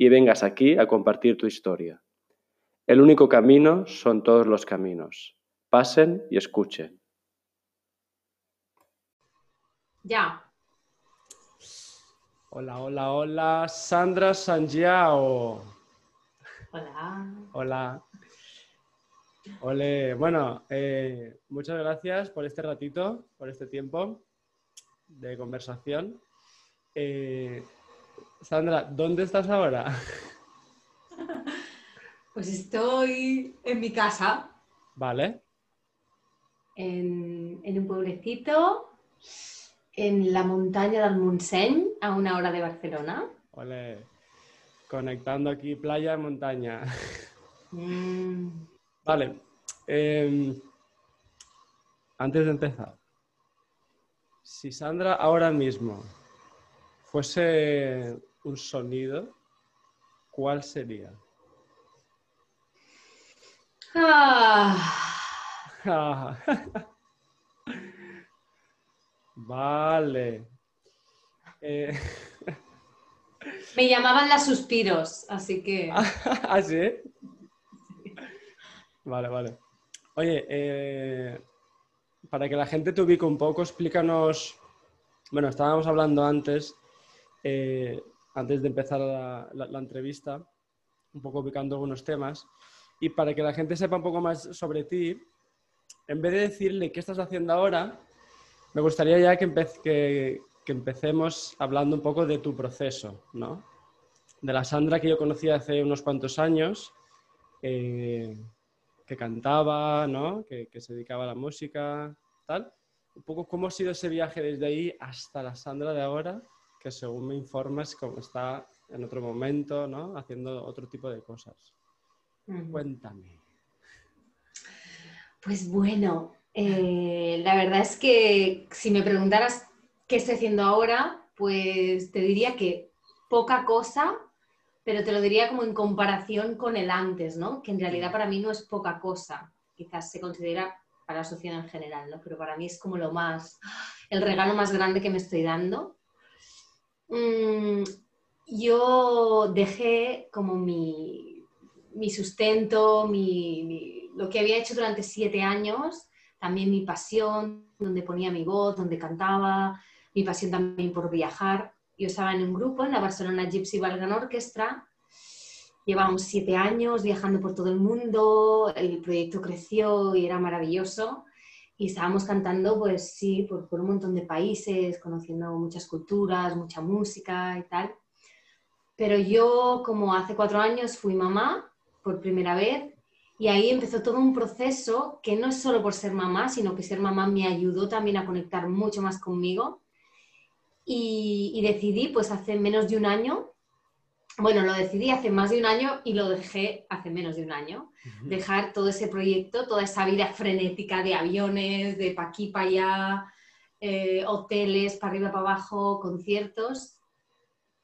y vengas aquí a compartir tu historia. El único camino son todos los caminos. Pasen y escuchen. Ya. Hola, hola, hola, Sandra Sanjiao. Hola. Hola. Ole, bueno, eh, muchas gracias por este ratito, por este tiempo de conversación. Eh, Sandra, ¿dónde estás ahora? Pues estoy en mi casa. Vale. En, en un pueblecito en la montaña del Montseny, a una hora de Barcelona. Ole. Conectando aquí playa y montaña. Mm, Vale. em, antes de empezar, si Sandra ahora mismo fuese un sonido, ¿cuál sería? ah, vale. Eh, me llamaban las suspiros, así que... ¿Ah, sí? Vale, vale. Oye, eh, para que la gente te ubique un poco, explícanos. Bueno, estábamos hablando antes, eh, antes de empezar la, la- la entrevista, un poco ubicando algunos temas. Y para que la gente sepa un poco más sobre ti, en vez de decirle qué estás haciendo ahora, me gustaría ya que, empe- que- que empecemos hablando un poco de tu proceso, ¿no? De la Sandra que yo conocí hace unos cuantos años, eh, que cantaba, ¿no? Que, que se dedicaba a la música, tal. Un poco cómo ha sido ese viaje desde ahí hasta la Sandra de ahora, que según me informas, como está en otro momento, ¿no? Haciendo otro tipo de cosas. Cuéntame. Pues bueno, eh, la verdad es que si me preguntaras qué estoy haciendo ahora, pues te diría que poca cosa, pero te lo diría como en comparación con el antes, ¿no? Que en realidad para mí no es poca cosa, quizás se considera para la sociedad en general, ¿no? Pero para mí es como lo más, el regalo más grande que me estoy dando. Mm, yo dejé como mi, mi sustento, mi, lo que había hecho durante siete años, también mi pasión, donde ponía mi voz, donde cantaba, mi pasión también por viajar. Yo estaba en un grupo, en la Barcelona Gypsy Balkan Orchestra, llevábamos siete años viajando por todo el mundo, el proyecto creció y era maravilloso. Y estábamos cantando, pues sí, por, un montón de países, conociendo muchas culturas, mucha música y tal. Pero yo, como hace cuatro años, fui mamá por primera vez y ahí empezó todo un proceso que no es solo por ser mamá, sino que ser mamá me ayudó también a conectar mucho más conmigo. Y, y decidí, pues hace menos de un año, bueno, lo decidí hace más de un año y lo dejé hace menos de un año, dejar todo ese proyecto, toda esa vida frenética de aviones, de pa' aquí, pa' allá, eh, hoteles, para arriba, para abajo, conciertos,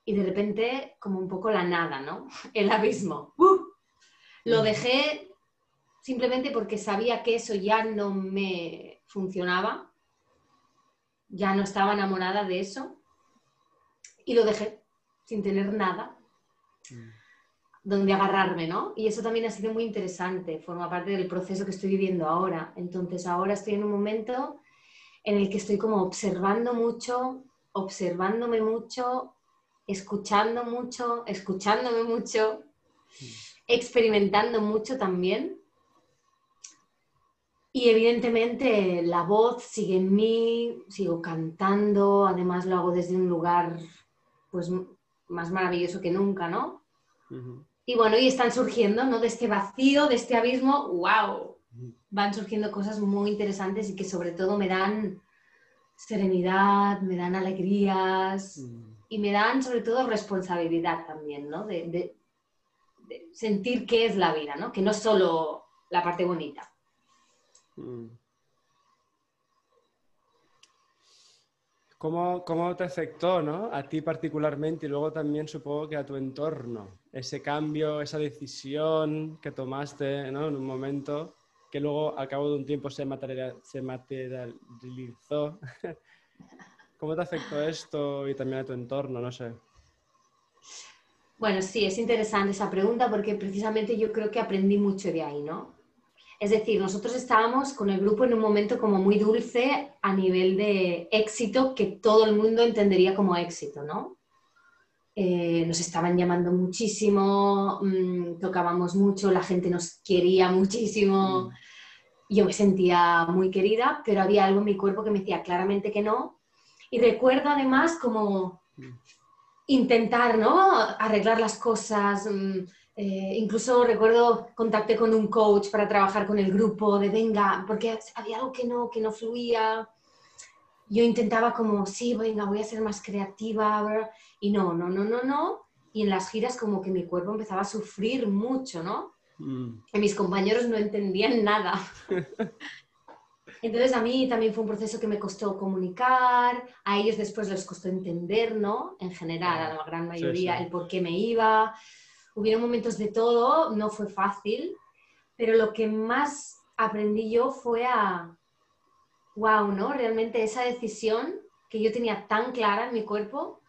y de repente como un poco la nada, ¿no? El abismo. ¡Uh! Lo dejé simplemente porque sabía que eso ya no me funcionaba, ya no estaba enamorada de eso, y lo dejé sin tener nada donde agarrarme, ¿no? Y eso también ha sido muy interesante, forma parte del proceso que estoy viviendo ahora. Entonces ahora estoy en un momento en el que estoy como observando mucho, observándome mucho, escuchando mucho, escuchándome mucho, experimentando mucho también. Y evidentemente la voz sigue en mí, sigo cantando, además lo hago desde un lugar pues más maravilloso que nunca, ¿no? Y bueno, y están surgiendo, ¿no? De este vacío, de este abismo, wow, van surgiendo cosas muy interesantes y que sobre todo me dan serenidad, me dan alegrías y me dan sobre todo responsabilidad también, ¿no? De, de- sentir qué es la vida, ¿no? Que no es solo la parte bonita. Mm. ¿Cómo, ¿Cómo, te afectó ¿no? a ti particularmente y luego también supongo que a tu entorno? Ese cambio, esa decisión que tomaste ¿no? en un momento que luego al cabo de un tiempo se, se materializó. ¿Cómo te afectó esto y también a tu entorno? No sé. Bueno, sí, es interesante esa pregunta porque precisamente yo creo que aprendí mucho de ahí, ¿no? Es decir, nosotros estábamos con el grupo en un momento como muy dulce a nivel de éxito que todo el mundo entendería como éxito, ¿no? Eh, nos estaban llamando muchísimo, mm, tocábamos mucho, la gente nos quería muchísimo. Mm. Yo me sentía muy querida, pero había algo en mi cuerpo que me decía claramente que no. Y recuerdo además como mm. intentar, ¿no? Arreglar las cosas, eh, incluso recuerdo contacté con un coach para trabajar con el grupo de venga, porque había algo que no, que no fluía. Yo intentaba como, sí, venga, voy a ser más creativa, y no, no, no, no, no. Y en las giras como que mi cuerpo empezaba a sufrir mucho, ¿no? Mm. Que mis compañeros no entendían nada. Entonces a mí también fue un proceso que me costó comunicar, a ellos después les costó entender, ¿no? En general, a la gran mayoría, el por qué me iba hubieron momentos de todo, no fue fácil, pero lo que más aprendí yo fue a, wow, ¿no? Realmente esa decisión que yo tenía tan clara en mi cuerpo,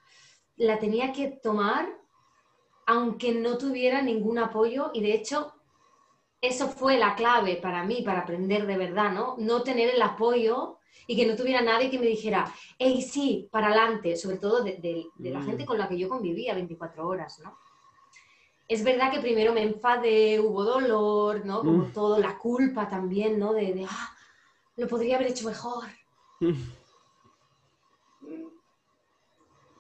la tenía que tomar aunque no tuviera ningún apoyo y de hecho eso fue la clave para mí, para aprender de verdad, ¿no? No tener el apoyo y que no tuviera nadie que me dijera, hey, sí, para adelante, sobre todo de, la mm. gente con la que yo convivía 24 horas, ¿no? es verdad que primero me enfadé, hubo dolor, ¿no? Como mm. todo, la culpa también, ¿no? De, ah, lo podría haber hecho mejor. Mm.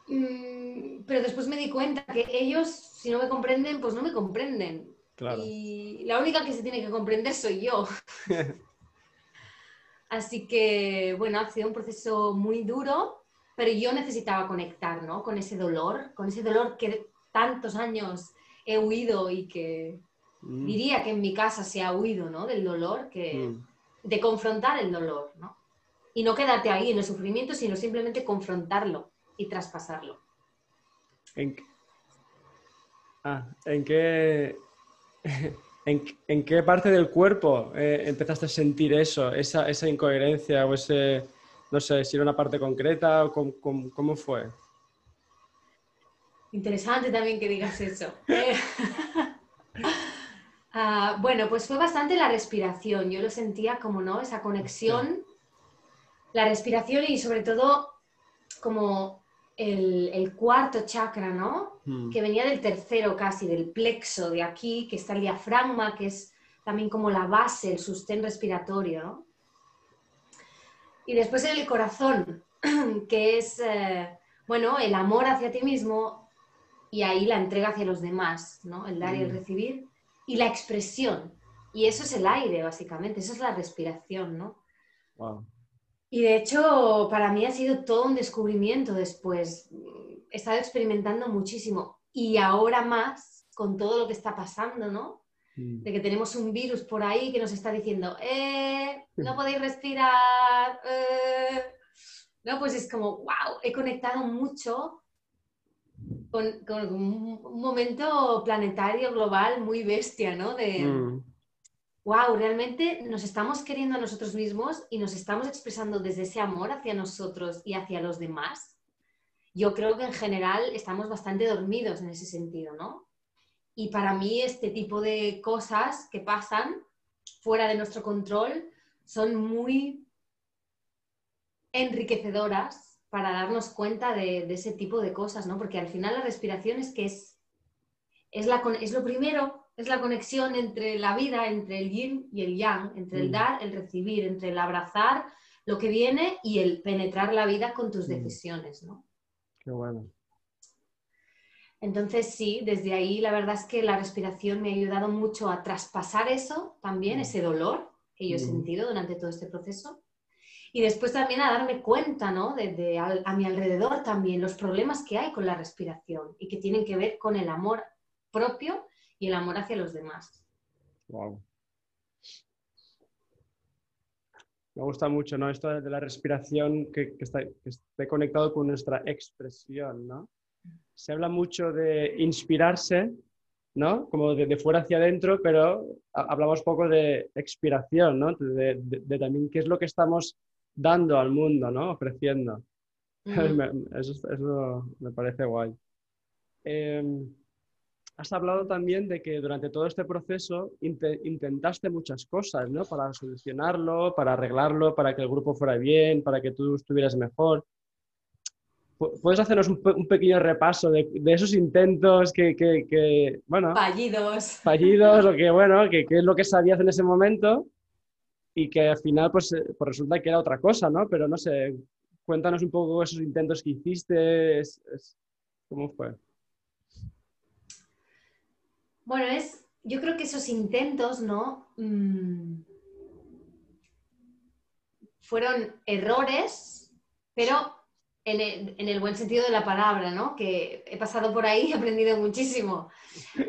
Mm, pero después me di cuenta que ellos, si no me comprenden, pues no me comprenden. Y la única que se tiene que comprender soy yo. Así que, bueno, ha sido un proceso muy duro, pero yo necesitaba conectar, ¿no? Con ese dolor, con ese dolor que tantos años he huido y que mm. diría que en mi casa se ha huido, ¿no? Del dolor, que, mm. De confrontar el dolor, ¿no? Y no quedarte ahí en el sufrimiento, sino simplemente confrontarlo y traspasarlo. ¿En, ah, ¿en qué, en, qué parte del cuerpo eh, empezaste a sentir eso, esa, esa, incoherencia o ese, no sé, si era una parte concreta o cómo fue? Interesante también que digas eso. Ah, bueno, pues fue bastante la respiración. Yo lo sentía como, ¿no? Esa conexión, la respiración y sobre todo como el, cuarto chakra, ¿no? Hmm. Que venía del tercero casi, del plexo de aquí, que está el diafragma, que es también como la base, el sostén respiratorio, ¿no? Y después el corazón, que es, eh, bueno, el amor hacia ti mismo, y ahí la entrega hacia los demás, ¿no? El dar y el mm. recibir y la expresión. Y eso es el aire, básicamente, eso es la respiración, ¿no? Y de hecho, para mí ha sido todo un descubrimiento después. He estado experimentando muchísimo y ahora más con todo lo que está pasando, ¿no? Mm. De que tenemos un virus por ahí que nos está diciendo, eh, no podéis respirar. Eh". No, pues es como, wow, he conectado mucho con, un momento planetario, global, muy bestia, ¿no? De, wow, mm. realmente nos estamos queriendo a nosotros mismos y nos estamos expresando desde ese amor hacia nosotros y hacia los demás. Yo creo que en general estamos bastante dormidos en ese sentido, ¿no? Y para mí este tipo de cosas que pasan fuera de nuestro control son muy enriquecedoras para darnos cuenta de, ese tipo de cosas, ¿no? Porque al final la respiración es que es, es, la, es lo primero, es la conexión entre la vida, entre el yin y el yang, entre el mm. dar, el recibir, entre el abrazar lo que viene y el penetrar la vida con tus mm. decisiones, ¿no? Qué bueno. Entonces sí, desde ahí la verdad es que la respiración me ha ayudado mucho a traspasar eso también, mm. ese dolor que yo he sentido durante todo este proceso y después también a darme cuenta, ¿no? De, a, mi alrededor también, los problemas que hay con la respiración y que tienen que ver con el amor propio y el amor hacia los demás. Wow. Me gusta mucho, ¿no? Esto de la respiración que, está, esté conectado con nuestra expresión, ¿no? Se habla mucho de inspirarse, ¿no? Como de, fuera hacia adentro, pero hablamos poco de expiración, ¿no? De, también qué es lo que estamos dando al mundo, ¿no? Ofreciendo. eso, me parece guay. Em, has hablado también de que durante todo este proceso intentaste muchas cosas, ¿no? Para solucionarlo, para arreglarlo, para que el grupo fuera bien, para que tú estuvieras mejor. ¿Puedes hacernos un, pequeño repaso de, esos intentos que, bueno... Fallidos. Fallidos, o que, bueno, que, es lo que sabías en ese momento y que al final, pues, eh, pues, resulta que era otra cosa, ¿no? Pero no sé, cuéntanos un poco esos intentos que hiciste, ¿cómo fue? Bueno, es, yo creo que esos intentos, ¿no? Mm, fueron errores, pero en el, buen sentido de la palabra, ¿no? Que he pasado por ahí y he aprendido muchísimo.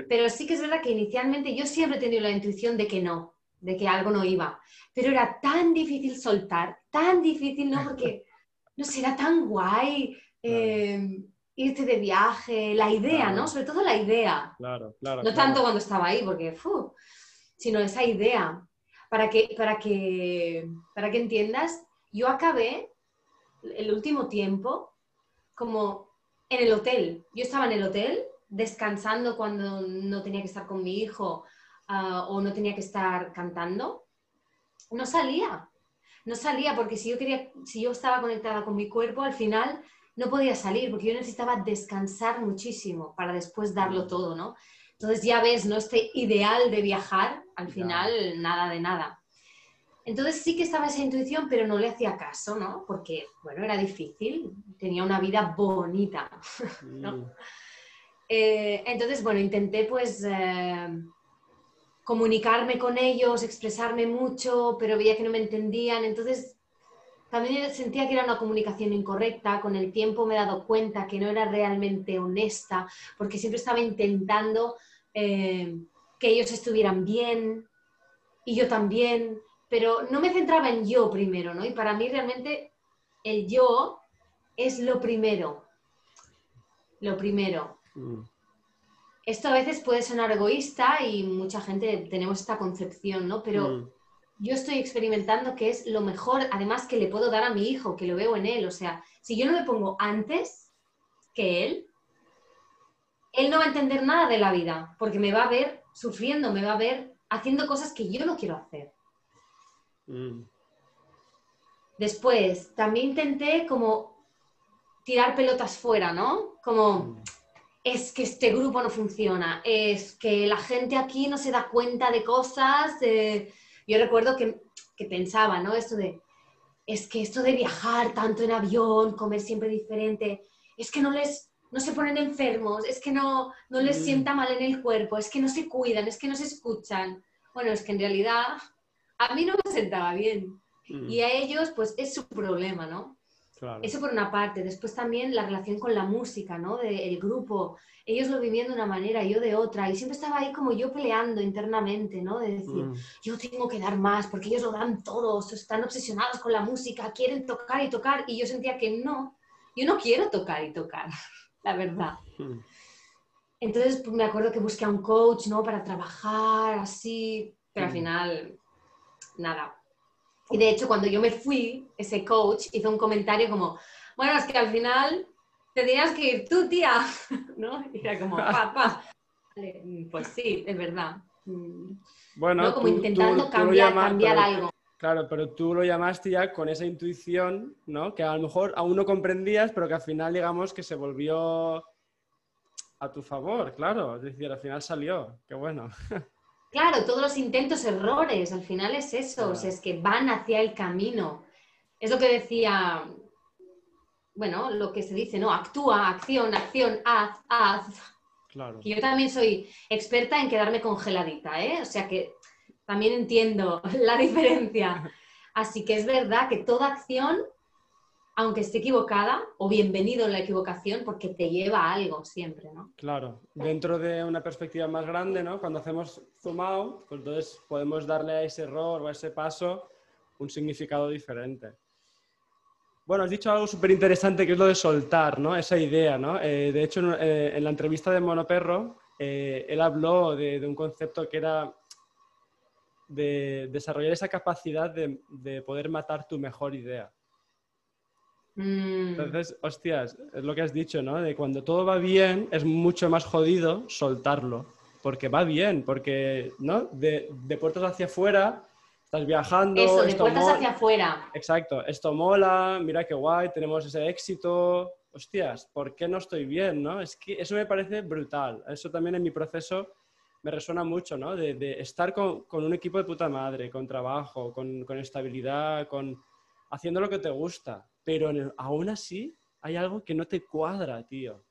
Pero sí que es verdad que inicialmente yo siempre he tenido la intuición de que no, de que algo no iba. Pero era tan difícil soltar, tan difícil, ¿no? Porque, no sé, era tan guay eh, irte de viaje, la idea, ¿no? Sobre todo la idea. Claro, claro. No tanto cuando estaba ahí, porque, fu, sino esa idea. Para que, para que, para que entiendas, yo acabé el último tiempo como en el hotel. Yo estaba en el hotel descansando cuando no tenía que estar con mi hijo ah, o no tenía que estar cantando. No salía, no salía porque si yo quería, si yo estaba conectada con mi cuerpo, al final no podía salir porque yo necesitaba descansar muchísimo para después darlo todo, ¿no? Entonces ya ves, ¿no? Este ideal de viajar, al final nada de nada. Entonces sí que estaba esa intuición, pero no le hacía caso, ¿no? Porque, bueno, era difícil, tenía una vida bonita, ¿no? Eh, entonces, bueno, intenté pues eh, comunicarme con ellos, expresarme mucho, pero veía que no me entendían, entonces también sentía que era una comunicación incorrecta, con el tiempo me he dado cuenta que no era realmente honesta, porque siempre estaba intentando eh, que ellos estuvieran bien y yo también, pero no me centraba en yo primero, ¿no? Y para mí realmente el yo es lo primero. Lo primero. Mm. Esto a veces puede sonar egoísta y mucha gente tenemos esta concepción, ¿no? Pero mm. yo estoy experimentando que es lo mejor, además que le puedo dar a mi hijo, que lo veo en él. O sea, si yo no me pongo antes que él, él no va a entender nada de la vida, porque me va a ver sufriendo, me va a ver haciendo cosas que yo no quiero hacer. Mm. Después, también intenté como tirar pelotas fuera, ¿no? Como, mm. Es que este grupo no funciona, es que la gente aquí no se da cuenta de cosas. Yo recuerdo que, pensaba, ¿no? Esto de, es que esto de viajar tanto en avión, comer siempre diferente, es que no les, no se ponen enfermos, es que no, no les mm. sienta mal en el cuerpo, es que no se cuidan, es que no se escuchan. Bueno, es que en realidad a mí no me sentaba bien. Mm. Y a ellos, pues es su problema, ¿no? Eso por una parte. Después también la relación con la música, ¿no? Del grupo. Ellos lo vivían de una manera, yo de otra. Y siempre estaba ahí como yo peleando internamente, ¿no? De decir, mm. yo tengo que dar más porque ellos lo dan todos, están obsesionados con la música, quieren tocar y tocar. Y yo sentía que no, yo no quiero tocar y tocar, la verdad. Mm. Entonces pues, me acuerdo que busqué a un coach, ¿no? Para trabajar así, pero al final nada. Y de hecho, cuando yo me fui, ese coach hizo un comentario como, bueno, es que al final tendrías que ir tú, tía, ¿no? Y era como, papá. Pues sí, es verdad. Mm. Bueno, como intentando cambiar, cambiar algo. Claro, pero tú lo llamaste ya con esa intuición, ¿no? Que a lo mejor aún no comprendías, pero que al final, digamos, que se volvió a tu favor, claro. Es decir, al final salió. Qué bueno. Claro, todos los intentos, errores, al final es eso, es que van hacia el camino. Es lo que decía, bueno, lo que se dice, ¿no? Actúa, acción, acción, haz, haz. Claro. yo también soy experta en quedarme congeladita, ¿eh? O sea que también entiendo la diferencia. Así que es verdad que toda acción aunque esté equivocada, o bienvenido en la equivocación, porque te lleva a algo siempre, ¿no? Claro, dentro de una perspectiva más grande, ¿no? Cuando hacemos zoom out, pues entonces podemos darle a ese error o a ese paso un significado diferente. Bueno, has dicho algo súper interesante que es lo de soltar, ¿no? Esa idea, ¿no? Eh, de hecho, eh, en la entrevista de Monoperro, eh, él habló de, un concepto que era de desarrollar esa capacidad de poder matar tu mejor idea. Mm. Entonces, hostias, es lo que has dicho, ¿no? De cuando todo va bien, es mucho más jodido soltarlo, porque va bien, porque, ¿no? De, de puertas hacia afuera, estás viajando. Eso, de puertas hacia afuera. Exacto, esto mola, mira qué guay, tenemos ese éxito. Hostias, ¿por qué no estoy bien, no? Es que eso me parece brutal. Eso también en mi proceso me resuena mucho, ¿no? De, estar con, un equipo de puta madre, con trabajo, con, con estabilidad, con haciendo lo que te gusta pero aún así hay algo que no te cuadra, tío.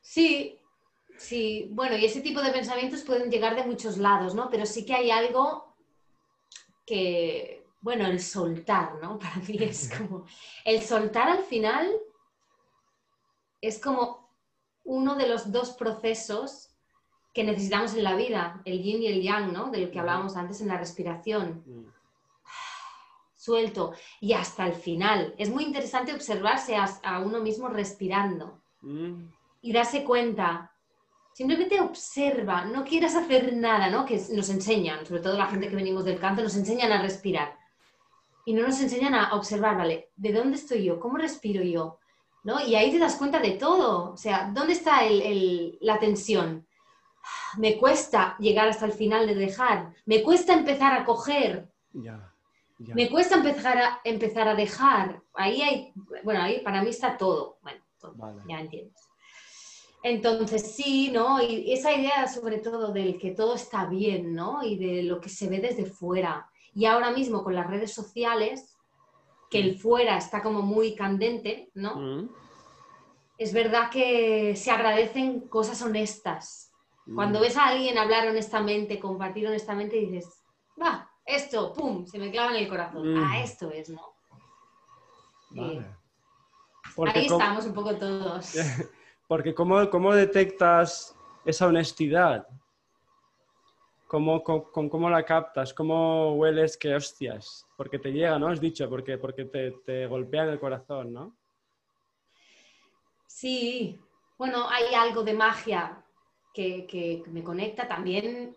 Sí, sí, bueno, y ese tipo de pensamientos pueden llegar de muchos lados, ¿no? Pero sí que hay algo que, bueno, el soltar, ¿no? Para mí es como, el soltar al final es como uno de los dos procesos que necesitamos en la vida, el yin y el yang, ¿no? De lo que hablábamos antes en la respiración. Mm. Suelto y hasta el final. Es muy interesante observarse a, uno mismo respirando mm. y darse cuenta. Simplemente observa, no quieras hacer nada, ¿no? Que nos enseñan, sobre todo la gente que venimos del canto, nos enseñan a respirar. Y no nos enseñan a observar, ¿vale? ¿De dónde estoy yo? ¿Cómo respiro yo? ¿No? Y ahí te das cuenta de todo. O sea, ¿dónde está la tensión? Me cuesta llegar hasta el final de dejar, me cuesta empezar a coger, me cuesta empezar a, empezar a dejar. Ahí hay, bueno, ahí para mí está todo, bueno, ya entiendes. Entonces sí, ¿no? Y esa idea sobre todo del que todo está bien, ¿no? Y de lo que se ve desde fuera. Y ahora mismo con las redes sociales, que el fuera está como muy candente, ¿no? Mm. Es verdad que se agradecen cosas honestas, cuando mm. ves a alguien hablar honestamente, compartir honestamente, dices, va, esto, pum, se me clava en el corazón. Mm. Ah, esto es, ¿no? ahí estamos un poco todos. Porque ¿cómo, cómo detectas esa honestidad? ¿Cómo, cómo, la captas? ¿Cómo hueles que hostias? Porque te llega, ¿no? Has dicho, porque, porque te, te golpea en el corazón, ¿no? Sí, bueno, hay algo de magia que, me conecta, también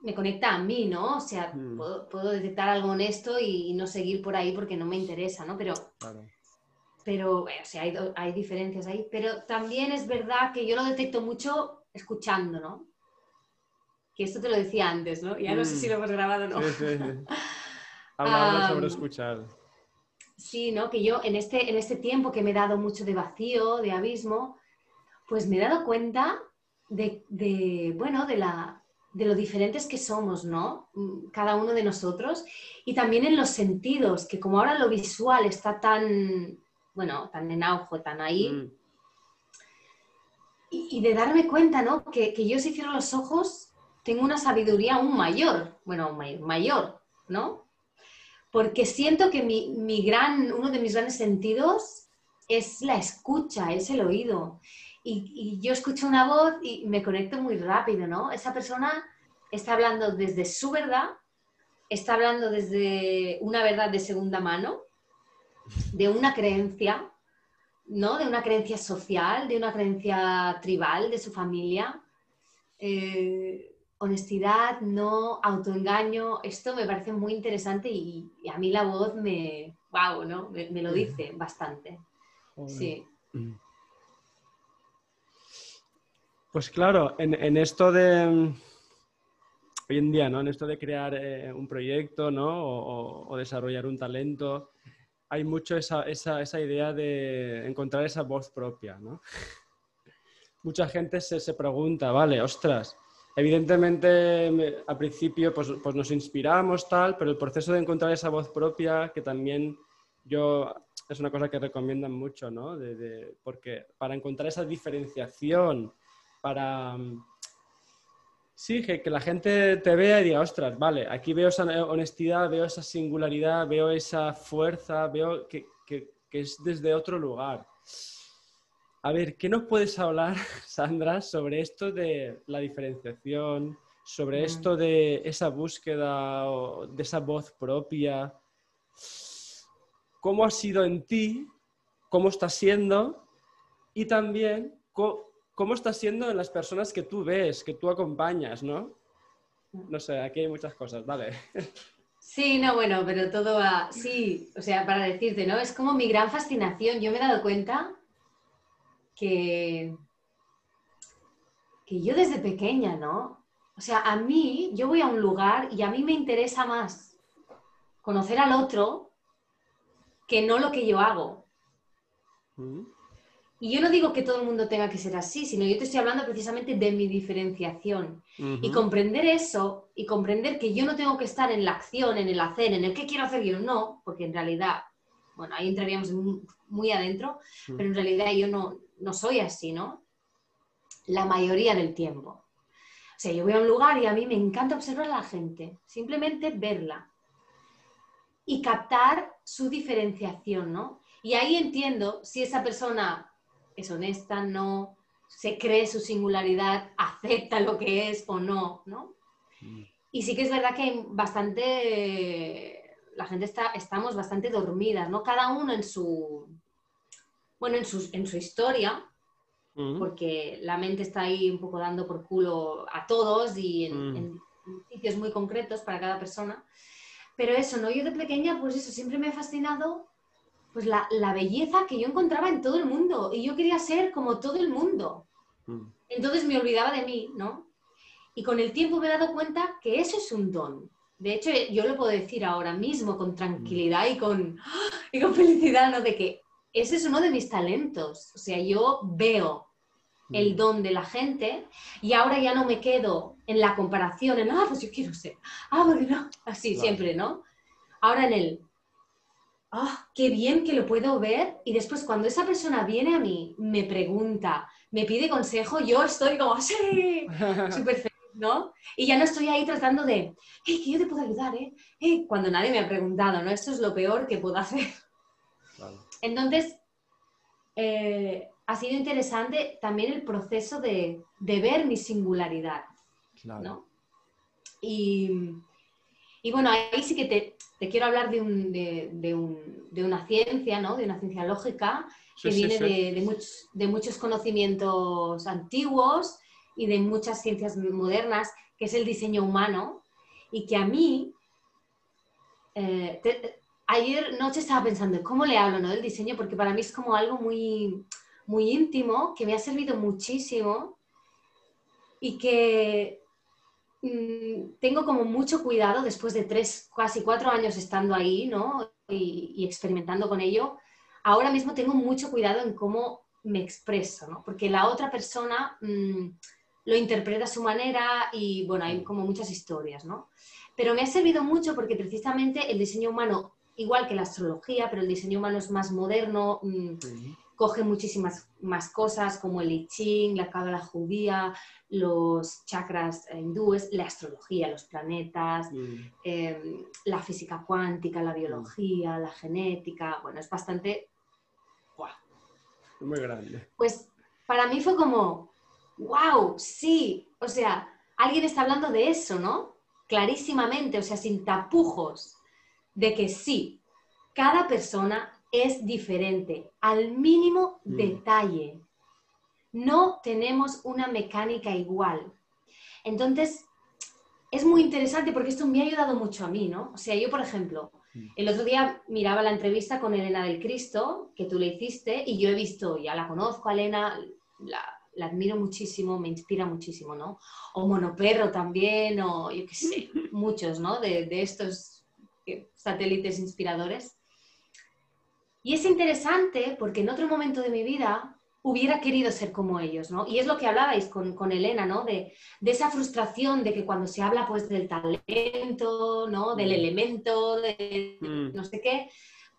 me conecta a mí, ¿no? O sea, mm. puedo, detectar algo honesto y, no seguir por ahí porque no me interesa, ¿no? Pero, pero o sea, hay, hay, diferencias ahí. Pero también es verdad que yo lo detecto mucho escuchando, ¿no? Que esto te lo decía antes, ¿no? Ya no sé si lo hemos grabado o no. Sí, sí, Hablamos sobre escuchar. Sí, ¿no? Que yo en este, en este tiempo que me he dado mucho de vacío, de abismo, pues me he dado cuenta de, bueno, de, la, de lo diferentes que somos, ¿no? Mm, cada uno de nosotros. Y también en los sentidos, que como ahora lo visual está tan, bueno, tan en auge, tan ahí. Mm. Y, de darme cuenta, ¿no? Que, yo si cierro los ojos tengo una sabiduría aún mayor, bueno, mayor, mayor ¿no? Porque siento que mi, mi gran, uno de mis grandes sentidos es la escucha, es el oído y, yo escucho una voz y me conecto muy rápido, ¿no? Esa persona está hablando desde su verdad, está hablando desde una verdad de segunda mano, de una creencia, ¿no? De una creencia social, de una creencia tribal, de su familia. Eh, honestidad, no autoengaño, esto me parece muy interesante y, a mí la voz me, wow, ¿no? Me, lo dice bastante. Sí. Mm. Pues claro, en, esto de hoy en día, ¿no? En esto de crear eh, un proyecto, ¿no? O, desarrollar un talento, hay mucho esa, idea de encontrar esa voz propia, ¿no? Mucha gente se, pregunta, vale, ostras, evidentemente al principio pues, pues, nos inspiramos tal, pero el proceso de encontrar esa voz propia, que también yo es una cosa que recomiendan mucho, ¿no? porque para encontrar esa diferenciación para, Sí, que, la gente te vea y diga, ostras, vale, aquí veo esa honestidad, veo esa singularidad, veo esa fuerza, veo que, es desde otro lugar. A ver, ¿qué nos puedes hablar, Sandra, sobre esto de la diferenciación, sobre mm. esto de esa búsqueda o de esa voz propia? ¿Cómo ha sido en ti? ¿Cómo está siendo? Y también, cómo está siendo en las personas que tú ves, que tú acompañas, ¿no? No sé, aquí hay muchas cosas, vale. Sí, no, bueno, pero todo va, sí, o sea, para decirte, ¿no? Es como mi gran fascinación. Yo me he dado cuenta que, que yo desde pequeña, ¿no? O sea, a mí, yo voy a un lugar y a mí me interesa más conocer al otro que no lo que yo hago. Mm. Y yo no digo que todo el mundo tenga que ser así, sino yo te estoy hablando precisamente de mi diferenciación. Y comprender eso y comprender que yo no tengo que estar en la acción, en el hacer, en el qué quiero hacer yo, no, porque en realidad, bueno, ahí entraríamos muy, adentro, pero en realidad yo no, no soy así, ¿no? La mayoría del tiempo. O sea, yo voy a un lugar y a mí me encanta observar a la gente, simplemente verla y captar su diferenciación, ¿no? Y ahí entiendo si esa persona es honesta, no, se cree su singularidad, acepta lo que es o no, ¿no? Mm. Y sí que es verdad que hay bastante, la gente está, estamos bastante dormidas, ¿no? Cada uno en su, bueno, en su, en su historia, mm. porque la mente está ahí un poco dando por culo a todos y mm. en, sitios muy concretos para cada persona. Pero eso, ¿no? Yo de pequeña, pues eso, siempre me ha fascinado pues la, belleza que yo encontraba en todo el mundo y yo quería ser como todo el mundo. Mm. Entonces me olvidaba de mí, ¿no? Y con el tiempo me he dado cuenta que eso es un don. De hecho, yo lo puedo decir ahora mismo con tranquilidad y con, y con felicidad, ¿no? De que ese es uno de mis talentos. O sea, yo veo el mm. don de la gente y ahora ya no me quedo en la comparación, en, ah, pues yo quiero ser, ah, porque no, así siempre, ¿no? Ahora en el, ah, qué bien que lo puedo ver. Y después cuando esa persona viene a mí, me pregunta, me pide consejo, yo estoy como, sí, súper feliz, ¿no? Y ya no estoy ahí tratando de, hey, que yo te puedo ayudar, ¿eh? Cuando nadie me ha preguntado, ¿no? Esto es lo peor que puedo hacer. Entonces, eh, ha sido interesante también el proceso de, ver mi singularidad, ¿no? Y, y bueno, ahí sí que te, te quiero hablar de, un, de, una ciencia, ¿no? de una ciencia lógica que viene De, muchos conocimientos antiguos y de muchas ciencias modernas, que es el diseño humano, y que a mí, eh, ayer noche estaba pensando, ¿cómo le hablo ¿no? del diseño? Porque para mí es como algo muy, muy íntimo, que me ha servido muchísimo y que tengo como mucho cuidado después de tres, casi cuatro años estando ahí, ¿no? Y, experimentando con ello. Ahora mismo tengo mucho cuidado en cómo me expreso, ¿no? Porque la otra persona mm, lo interpreta a su manera y, bueno, hay como muchas historias, ¿no? Pero me ha servido mucho porque precisamente el diseño humano, igual que la astrología, pero el diseño humano es más moderno, mm, coge muchísimas más cosas como el I Ching, la cábala judía, los chakras hindúes, la astrología, los planetas, mm. em, la física cuántica, la biología, la genética. Bueno, es bastante... Muy grande. Pues para mí fue como, wow, sí, o sea, alguien está hablando de eso, ¿no? Clarísimamente, o sea, sin tapujos, de que sí, cada persona es diferente, al mínimo mm. detalle. No tenemos una mecánica igual. Entonces, es muy interesante porque esto me ha ayudado mucho a mí, ¿no? O sea, yo, por ejemplo, mm. el otro día miraba la entrevista con Elena del Cristo, que tú le hiciste, y yo he visto, ya la conozco a Elena, la, admiro muchísimo, me inspira muchísimo, ¿no? O Monoperro también, o yo qué sé, muchos, ¿no? De, de estos eh, satélites inspiradores. Y es interesante porque en otro momento de mi vida hubiera querido ser como ellos, ¿no? Y es lo que hablabais con, con Elena, ¿no? De, de, esa frustración de que cuando se habla pues del talento, ¿no? Del mm. elemento, de mm. no sé qué,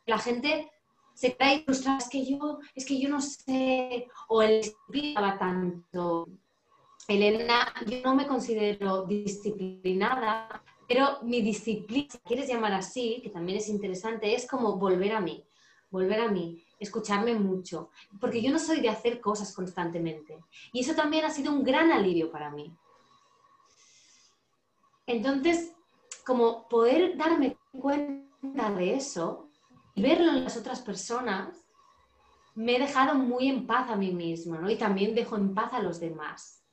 la gente se cae frustrada, es que yo, es que yo no sé, o el va tanto Elena, yo no me considero disciplinada, pero mi disciplina, si quieres llamar así, que también es interesante, es como volver a mí, volver a mí, escucharme mucho, porque yo no soy de hacer cosas constantemente. Y eso también ha sido un gran alivio para mí. Entonces, como poder darme cuenta de eso y verlo en las otras personas, me he dejado muy en paz a mí misma, ¿no? Y también dejo en paz a los demás.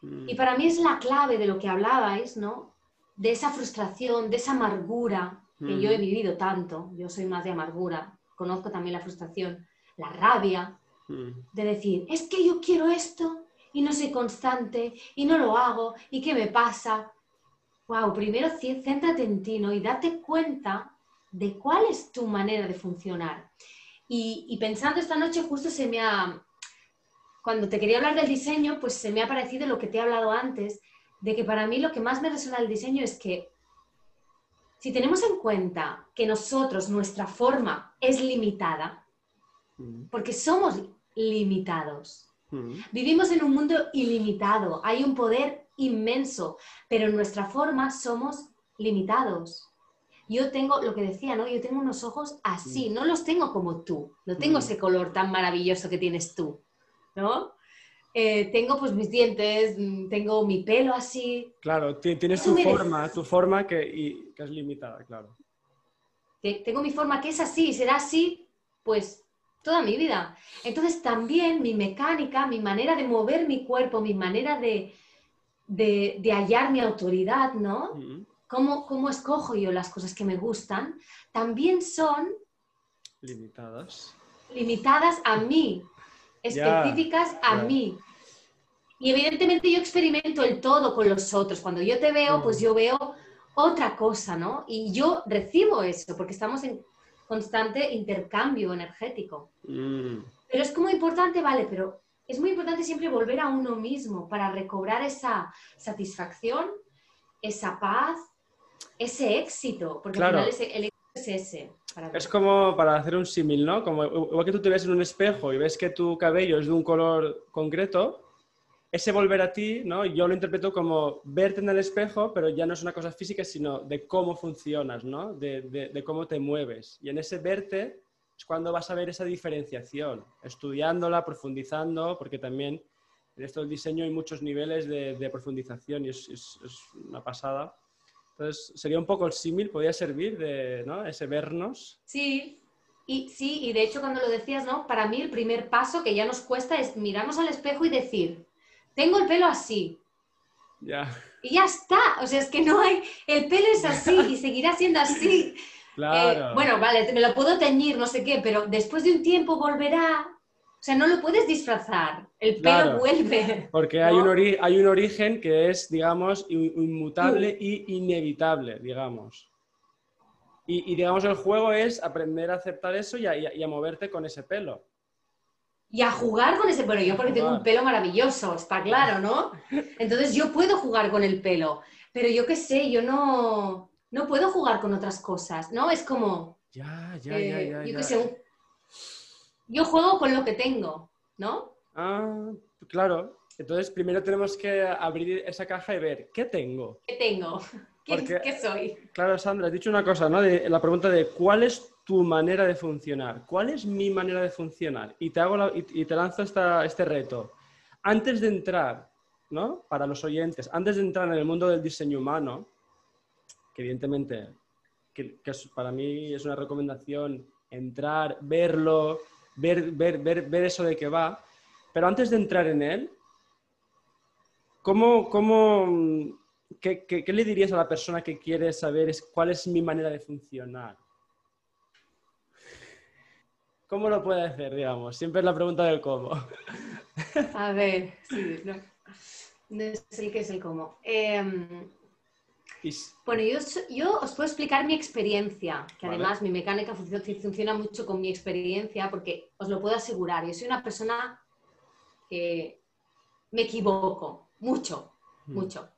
Y para mí es la clave de lo que hablabais, ¿no? De esa frustración, de esa amargura que yo he vivido tanto. Yo soy más de amargura. Conozco también la frustración, la rabia de decir, es que yo quiero esto y no soy constante y no lo hago y qué me pasa. Wow, primero céntrate en ti, ¿no? Y date cuenta de cuál es tu manera de funcionar. Y, y pensando esta noche justo se me ha, cuando te quería hablar del diseño, pues se me ha parecido lo que te he hablado antes, de que para mí lo que más me resuena del diseño es que si tenemos en cuenta que nosotros, nuestra forma es limitada, mm. porque somos limitados, mm. vivimos en un mundo ilimitado, hay un poder inmenso, pero en nuestra forma somos limitados. Yo tengo, lo que decía, ¿no? Yo tengo unos ojos así, mm. no los tengo como tú, no tengo ese color tan maravilloso que tienes tú. ¿no? Eh, tengo pues mis dientes, mm, tengo mi pelo así. Claro, tienes tu forma, tu forma que, es limitada, claro. Tengo mi forma que es así y será así, pues toda mi vida. Entonces también mi mecánica, mi manera de mover mi cuerpo, mi manera de, de, hallar mi autoridad, ¿no? ¿Cómo, ¿Cómo, escojo yo las cosas que me gustan? También son... Limitadas. Limitadas a mí, específicas a mí. Y evidentemente yo experimento el todo con los otros. Cuando yo te veo, pues yo veo otra cosa, ¿no? Y yo recibo eso, porque estamos en constante intercambio energético. Mm. Pero es como importante, vale, pero es muy importante siempre volver a uno mismo para recobrar esa satisfacción, esa paz, ese éxito, porque al final el es ese. Es como para hacer un símil, ¿no? Como igual que tú te ves en un espejo y ves que tu cabello es de un color concreto, ese volver a ti, ¿no? Yo lo interpreto como verte en el espejo, pero ya no es una cosa física, sino de cómo funcionas, ¿no? De, de, cómo te mueves. Y en ese verte es cuando vas a ver esa diferenciación, estudiándola, profundizando, porque también en esto del diseño hay muchos niveles de, profundización y es, es, es una pasada. Entonces, sería un poco el símil, podría servir de ¿no? ese vernos. Sí, y sí, y de hecho cuando lo decías, ¿no? Para mí el primer paso que ya nos cuesta es mirarnos al espejo y decir, tengo el pelo así. Ya. Y ya está, o sea, es que no hay, el pelo es así y seguirá siendo así. Claro. Eh, bueno, vale, me lo puedo teñir, no sé qué, pero después de un tiempo volverá o sea, no lo puedes disfrazar, el pelo vuelve. Porque hay, un hay un origen que es, digamos, inmutable y inevitable, digamos. Y, digamos, el juego es aprender a aceptar eso y a, moverte con ese pelo. Y a jugar con ese pelo. Yo porque tengo un pelo maravilloso, está claro, ¿no? Entonces yo puedo jugar con el pelo. Pero yo qué sé, yo no, no puedo jugar con otras cosas, ¿no? Es como... Ya, ya, ya, ya. Yo qué sé, yo juego con lo que tengo, ¿no? Ah, claro. Entonces primero tenemos que abrir esa caja y ver, ¿qué tengo? ¿Qué tengo? ¿Qué, soy? Claro, Sandra, has dicho una cosa, ¿no? De, la pregunta de ¿cuál es tu manera de funcionar? ¿Cuál es mi manera de funcionar? Y te, hago y, te lanzo este reto. Antes de entrar, ¿no? Para los oyentes, antes de entrar en el mundo del diseño humano, que evidentemente que, para mí es una recomendación entrar, verlo, ver, ver, ver, ver eso de qué va. Pero antes de entrar en él, ¿cómo, cómo, qué, qué, le dirías a la persona que quiere saber cuál es mi manera de funcionar? ¿Cómo lo puede hacer, digamos? Siempre es la pregunta del cómo. A ver, sí, no, es el que es el cómo. Eh, bueno, yo, os puedo explicar mi experiencia, que además mi mecánica funciona mucho con mi experiencia porque os lo puedo asegurar. Yo soy una persona que me equivoco mucho, hmm. mucho.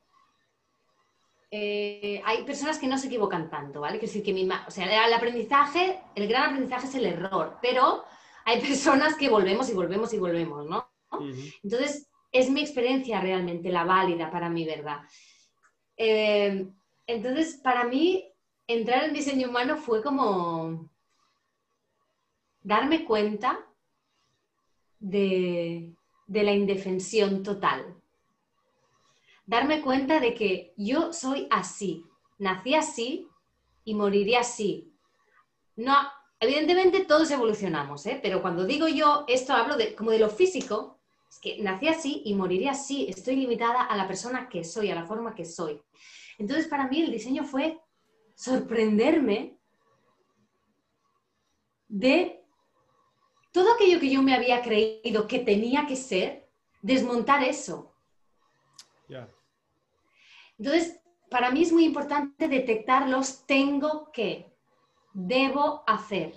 Eh, hay personas que no se equivocan tanto, ¿vale? Que decir que mi, o sea, el aprendizaje, el gran aprendizaje es el error, pero hay personas que volvemos y volvemos y volvemos, ¿no? Entonces, es mi experiencia realmente la válida para mi verdad. Eh, entonces, para mí, entrar en diseño humano fue como darme cuenta de, de la indefensión total. Darme cuenta de que yo soy así, nací así y moriré así. No, evidentemente todos evolucionamos, ¿eh? pero cuando digo yo esto hablo de, como de lo físico, es que nací así y moriré así, estoy limitada a la persona que soy, a la forma que soy. Entonces para mí el diseño fue sorprenderme de todo aquello que yo me había creído que tenía que ser, desmontar eso. Entonces, para mí es muy importante detectar los tengo que, debo hacer.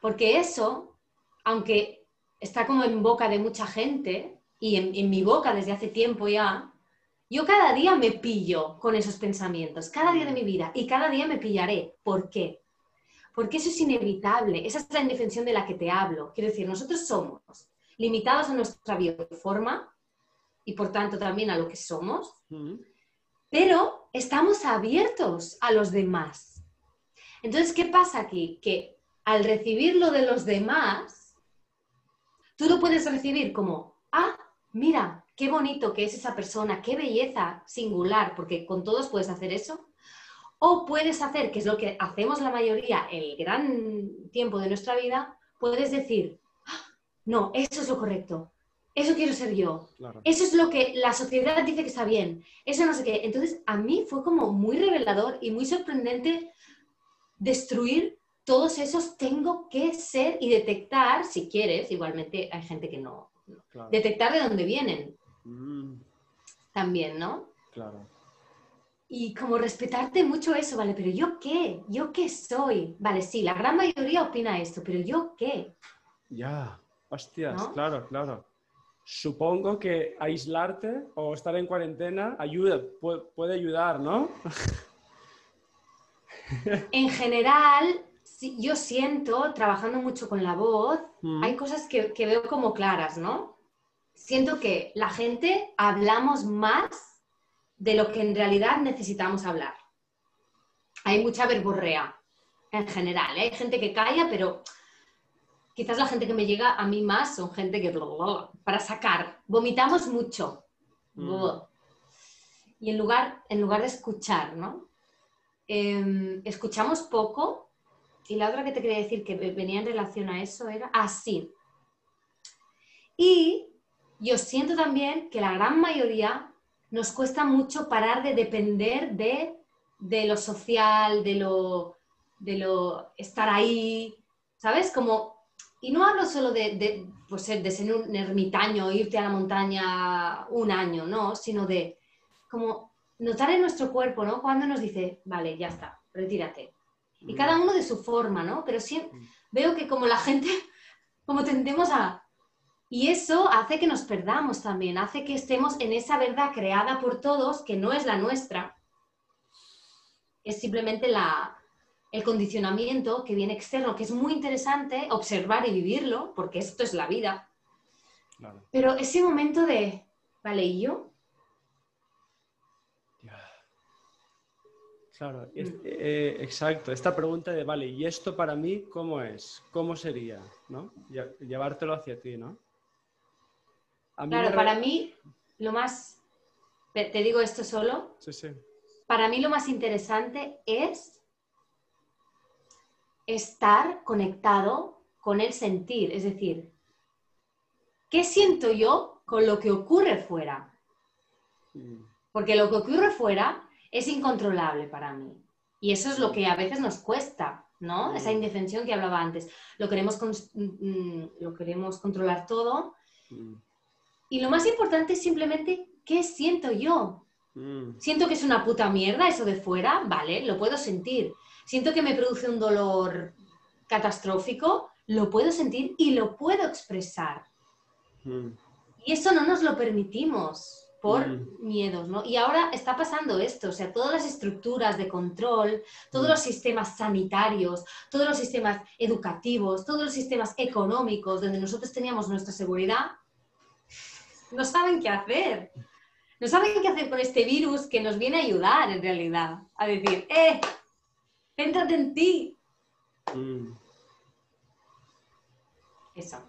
Porque eso, aunque está como en boca de mucha gente y en, mi boca desde hace tiempo ya, yo cada día me pillo con esos pensamientos, cada día de mi vida, y cada día me pillaré. ¿Por qué? Porque eso es inevitable, esa es la indefensión de la que te hablo. Quiero decir, nosotros somos limitados a nuestra bioforma y por tanto también a lo que somos, pero estamos abiertos a los demás. Entonces, ¿qué pasa aquí? Que al recibir lo de los demás, tú lo puedes recibir como, ah, mira, qué bonito que es esa persona, qué belleza singular, porque con todos puedes hacer eso. O puedes hacer, que es lo que hacemos la mayoría el gran tiempo de nuestra vida, puedes decir, ah, no, eso es lo correcto, eso quiero ser yo. Eso es lo que la sociedad dice que está bien. Eso no sé qué. Entonces, a mí fue como muy revelador y muy sorprendente destruir todos esos tengo que ser y detectar, si quieres, igualmente hay gente que no, detectar de dónde vienen. Mm. También, ¿no? Claro. Y como respetarte mucho eso, ¿vale? Pero yo qué, yo qué soy. Vale, sí, la gran mayoría opina esto, pero yo qué. Ya, hostias, claro, claro supongo que aislarte o estar en cuarentena ayuda, puede, ayudar, ¿no? En general, yo siento, trabajando mucho con la voz, mm. hay cosas que, que, veo como claras, ¿no? Siento que la gente hablamos más de lo que en realidad necesitamos hablar. Hay mucha verborrea en general. ¿eh? Hay gente que calla, pero quizás la gente que me llega a mí más son gente que para sacar, vomitamos mucho. Mm. Y en lugar, en lugar de escuchar, ¿no? Em, escuchamos poco. Y la otra que te quería decir que venía en relación a eso era así. y yo siento también que la gran mayoría nos cuesta mucho parar de depender de, de lo social, de lo, de lo estar ahí, ¿sabes? Como y no hablo solo de, pues, de ser un ermitaño, irte a la montaña un año, no, sino de como notar en nuestro cuerpo, ¿no? Cuando nos dice, vale, ya está, retírate. Y cada uno de su forma, ¿no? Pero sí veo que como la gente, como tendemos a... Y eso hace que nos perdamos también, hace que estemos en esa verdad creada por todos, que no es la nuestra, es simplemente la, el condicionamiento que viene externo, que es muy interesante observar y vivirlo, porque esto es la vida. Pero ese momento de, vale, ¿y yo? Claro, mm. eh, exacto. Esta pregunta de, vale, ¿y esto para mí cómo es? ¿Cómo sería? ¿No? Llevártelo hacia ti, ¿no? claro, para mí lo más, te digo esto solo, sí, sí. para mí lo más interesante es estar conectado con el sentir, es decir, ¿qué siento yo con lo que ocurre fuera? Mm. Porque lo que ocurre fuera es incontrolable para mí. Y eso es lo que a veces nos cuesta, ¿no? Mm. Esa indefensión que hablaba antes. Lo queremos, mm, lo queremos controlar todo. Y lo más importante es simplemente, ¿qué siento yo? Siento que es una puta mierda eso de fuera, vale, lo puedo sentir siento que me produce un dolor catastrófico, lo puedo sentir y lo puedo expresar. Mm. Y eso no nos lo permitimos por mm. miedos, ¿no? Y ahora está pasando esto, o sea, todas las estructuras de control, todos mm. los sistemas sanitarios, todos los sistemas educativos, todos los sistemas económicos, donde nosotros teníamos nuestra seguridad, no saben qué hacer. No saben qué hacer con este virus que nos viene a ayudar en realidad. A decir, ¡eh! ¡Céntrate en ti! Mm. Eso.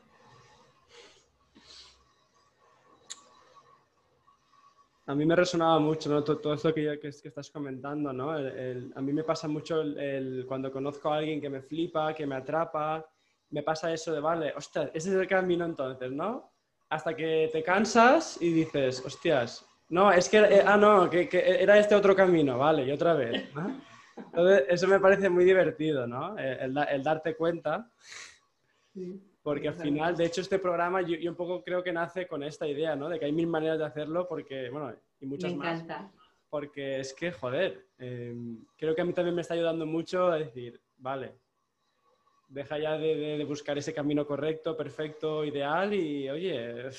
A mí me resonaba mucho todo, esto que, estás comentando. ¿no? a mí me pasa mucho el, cuando conozco a alguien que me flipa, que me atrapa, me pasa eso de, vale, ostras, ese es el camino entonces, ¿no? Hasta que te cansas y dices, hostias, no, es que, eh, ah, no, que, era este otro camino, vale, y otra vez. Entonces, eso me parece muy divertido, ¿no? El, darte cuenta. Porque al final, de hecho, este programa yo, un poco creo que nace con esta idea, ¿no? De que hay mil maneras de hacerlo porque, bueno, y muchas me encanta. más. Porque es que, joder, em, creo que a mí también me está ayudando mucho a decir, vale, deja ya de, buscar ese camino correcto, perfecto, ideal y, oye,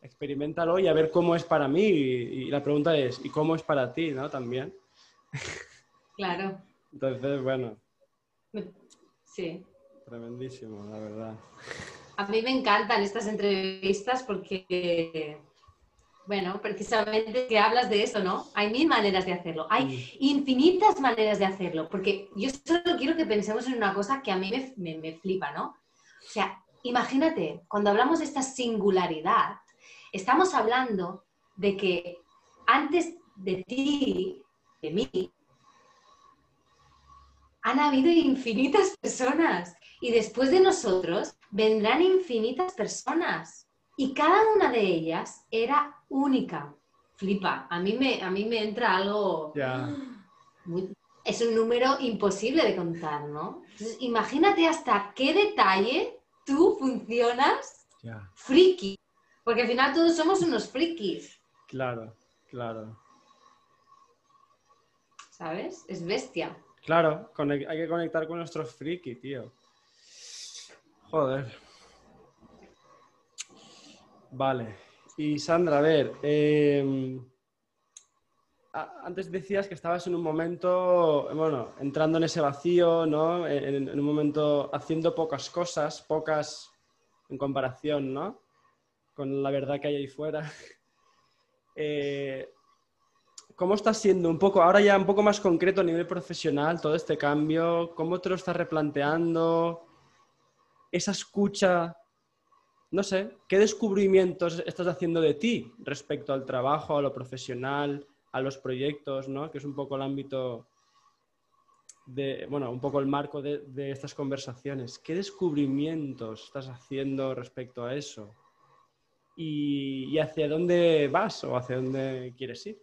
experimentalo y a ver cómo es para mí. Y, la pregunta es, ¿y cómo es para ti, no? También. Claro. Entonces, bueno. Sí. Tremendísimo, la verdad. A mí me encantan estas entrevistas porque, bueno, precisamente que hablas de eso, ¿no? Hay mil maneras de hacerlo, hay mm. infinitas maneras de hacerlo, porque yo solo quiero que pensemos en una cosa que a mí me, me, flipa, ¿no? O sea, imagínate, cuando hablamos de esta singularidad, estamos hablando de que antes de ti, de mí, han habido infinitas personas y después de nosotros vendrán infinitas personas. Y cada una de ellas era única. Flipa. A mí me, a mí me entra algo... es un número imposible de contar, ¿no? imagínate hasta qué detalle tú funcionas friki. Porque al final todos somos unos frikis. Claro, claro. ¿Sabes? Es bestia. Claro, hay que conectar con nuestros friki, tío. Joder. Vale. Y Sandra, a ver, em, antes decías que estabas en un momento, bueno, entrando en ese vacío, ¿no? En, un momento haciendo pocas cosas, pocas en comparación, ¿no? Con la verdad que hay ahí fuera. Eh, ¿Cómo está siendo un poco, ahora ya un poco más concreto a nivel profesional, todo este cambio? ¿Cómo te lo estás replanteando? esa escucha, no sé, ¿qué descubrimientos estás haciendo de ti respecto al trabajo, a lo profesional, a los proyectos, ¿no? Que es un poco el ámbito de, bueno, un poco el marco de, estas conversaciones. ¿Qué descubrimientos estás haciendo respecto a eso? Y, y, hacia dónde vas o hacia dónde quieres ir?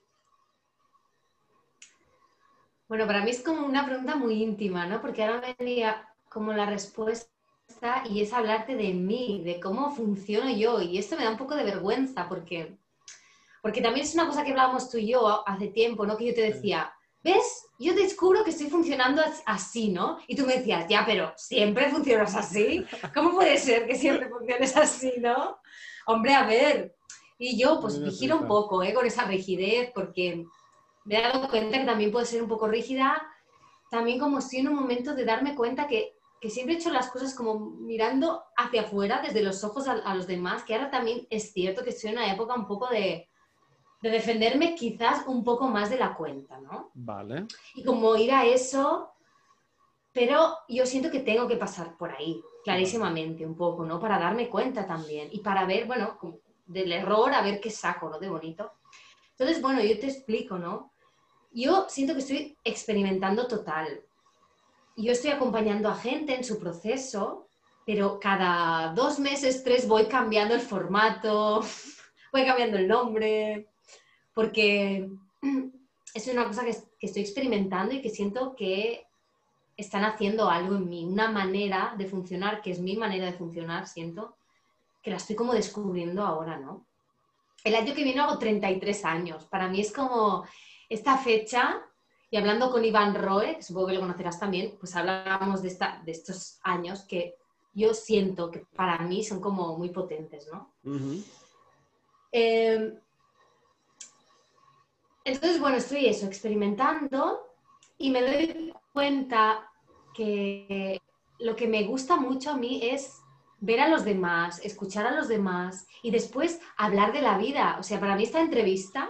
Bueno, para mí es como una pregunta muy íntima, ¿no? Porque ahora me venía como la respuesta y es hablarte de mí, de cómo funciono yo. Y esto me da un poco de vergüenza porque, porque también es una cosa que hablábamos tú y yo hace tiempo, ¿no? Que yo te decía, ¿ves? Yo descubro que estoy funcionando así, ¿no? Y tú me decías, ya, pero ¿siempre funcionas así? ¿Cómo puede ser que siempre funciones así, no? Hombre, a ver. Y yo pues vigilo un poco, ¿eh? Con esa rigidez porque me he dado cuenta que también puede ser un poco rígida. También como si en un momento de darme cuenta que que siempre he hecho las cosas como mirando hacia afuera, desde los ojos a, los demás, que ahora también es cierto que estoy en una época un poco de, de defenderme quizás un poco más de la cuenta, ¿no? Vale. Y como ir a eso, pero yo siento que tengo que pasar por ahí, clarísimamente, un poco, ¿no? Para darme cuenta también y para ver, bueno, del error, a ver qué saco, ¿no? De bonito. Entonces, bueno, yo te explico, ¿no? Yo siento que estoy experimentando total yo estoy acompañando a gente en su proceso, pero cada dos meses, tres, voy cambiando el formato, voy cambiando el nombre, porque es una cosa que, estoy experimentando y que siento que están haciendo algo en mí, una manera de funcionar, que es mi manera de funcionar, siento, que la estoy como descubriendo ahora, ¿no? El año que viene hago 33 años. Para mí es como esta fecha y hablando con Iván Roe, que supongo que lo conocerás también, pues hablábamos de, esta, de estos años que yo siento que para mí son como muy potentes, ¿no? Em, entonces, bueno, estoy eso, experimentando y me doy cuenta que lo que me gusta mucho a mí es ver a los demás, escuchar a los demás y después hablar de la vida. O sea, para mí esta entrevista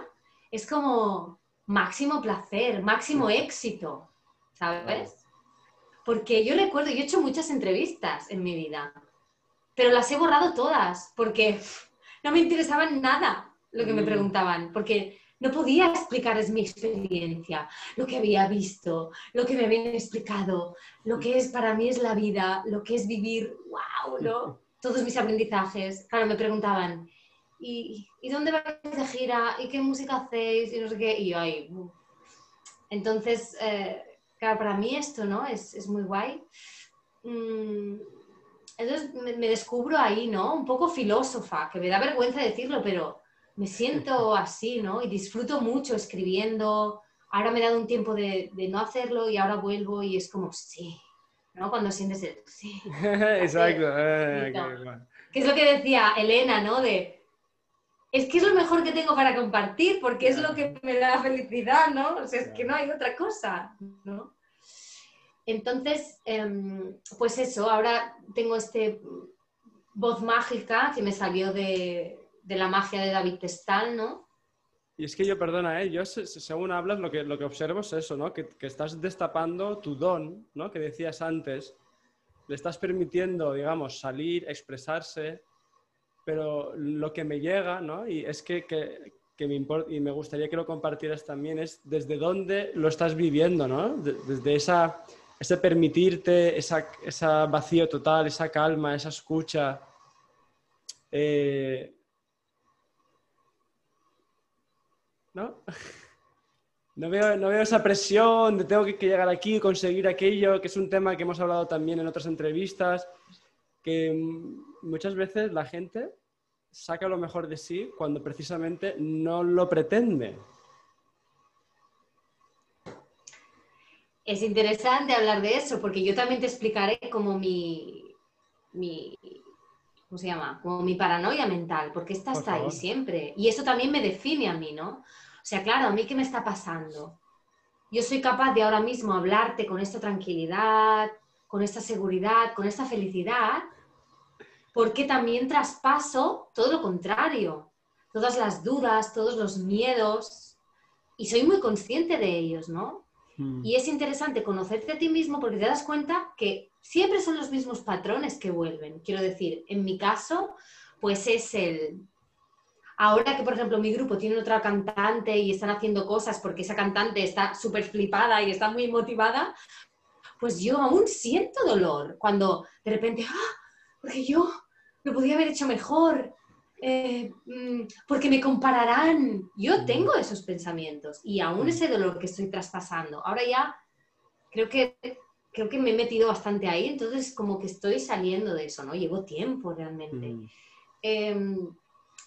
es como máximo placer, máximo éxito, ¿sabes? Porque yo recuerdo, yo he hecho muchas entrevistas en mi vida, pero las he borrado todas porque no me interesaba nada lo que me mm. preguntaban, porque no podía explicarles mi experiencia, lo que había visto, lo que me habían explicado, lo que es para mí es la vida, lo que es vivir, wow, ¿no? Todos mis aprendizajes. Claro, me preguntaban, ¿y, dónde vais de gira? ¿Y qué música hacéis? Y no sé qué. Y yo ahí. Entonces, eh, claro, para mí esto, ¿no? Es, muy guay. Mm, entonces me, me descubro ahí, ¿no? Un poco filósofa, que me da vergüenza decirlo, pero me siento así, ¿no? Y disfruto mucho escribiendo. Ahora me he dado un tiempo de, no hacerlo y ahora vuelvo y es como, sí, ¿no? Cuando sientes el sí. Exacto. Eh, que es lo que decía Elena, ¿no? De, es que es lo mejor que tengo para compartir porque es lo que me da felicidad, ¿no? O sea, es que no hay otra cosa, ¿no? Entonces, em, pues eso, ahora tengo este voz mágica que me salió de, de la magia de David Testal, ¿no? Y es que yo, perdona, ¿eh? yo según hablas, lo que, lo que observo es eso, ¿no? Que, estás destapando tu don, ¿no? Que decías antes. Le estás permitiendo, digamos, salir, expresarse, pero lo que me llega, ¿no? Y es que, me importa, y me gustaría que lo compartieras también, es desde dónde lo estás viviendo, ¿no? desde esa, ese permitirte, esa, esa, vacío total, esa calma, esa escucha. Eh, ¿no? No veo, no veo esa presión de tengo que, llegar aquí conseguir aquello, que es un tema que hemos hablado también en otras entrevistas, que muchas veces la gente saca lo mejor de sí cuando precisamente no lo pretende. Es interesante hablar de eso, porque yo también te explicaré como mi, mi ¿cómo se llama? Como mi paranoia mental, porque esta está ahí siempre. Y eso también me define a mí, ¿no? O sea, claro, a mí qué me está pasando. Yo soy capaz de ahora mismo hablarte con esta tranquilidad, con esta seguridad, con esta felicidad, porque también traspaso todo lo contrario, todas las dudas, todos los miedos, y soy muy consciente de ellos, ¿no? Hmm. Y es interesante conocerte a ti mismo porque te das cuenta que siempre son los mismos patrones que vuelven. Quiero decir, en mi caso, pues es el, Ahora que, por ejemplo, mi grupo tiene otra cantante y están haciendo cosas porque esa cantante está súper flipada y está muy motivada, pues yo aún siento dolor cuando de repente, ¡ah! Porque yo lo podía haber hecho mejor, eh, mm, porque me compararán. Yo tengo esos pensamientos y aún ese dolor que estoy traspasando. Ahora ya creo que, creo que me he metido bastante ahí, entonces como que estoy saliendo de eso, ¿no? Llevo tiempo realmente. Mm. Em,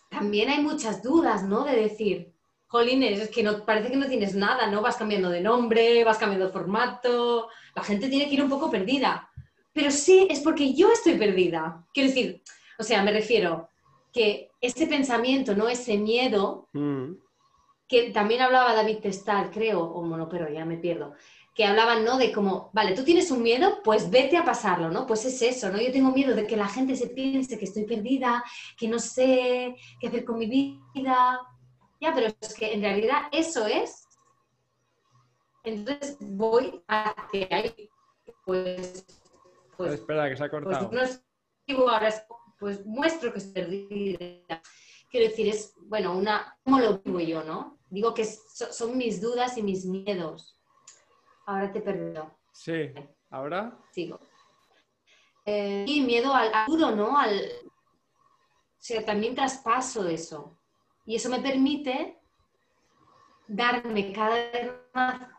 también hay muchas dudas, ¿no? De decir, jolines, es que no, parece que no tienes nada, ¿no? Vas cambiando de nombre, vas cambiando de formato, la gente tiene que ir un poco perdida. Pero sí, es porque yo estoy perdida. Quiero decir, o sea, me refiero que ese pensamiento, ¿no? Ese miedo, mm. que también hablaba David Testal, creo, o bueno, pero ya me pierdo, que hablaban, ¿no? De como, vale, tú tienes un miedo, pues vete a pasarlo, ¿no? Pues es eso, ¿no? Yo tengo miedo de que la gente se piense que estoy perdida, que no sé qué hacer con mi vida. Ya, pero es que en realidad eso es. Entonces voy hacia ahí. Pues. pues espera, que se ha pues cortado. Pues, no ahora, pues muestro que estoy perdida. Quiero decir, es, bueno, una. ¿Cómo lo vivo yo, no? Digo que son mis dudas y mis miedos Ahora te perdido. Sí, ¿ahora? Sigo. Eh, y miedo al, duro, ¿no? Al, o sea, también traspaso eso. Y eso me permite darme cada vez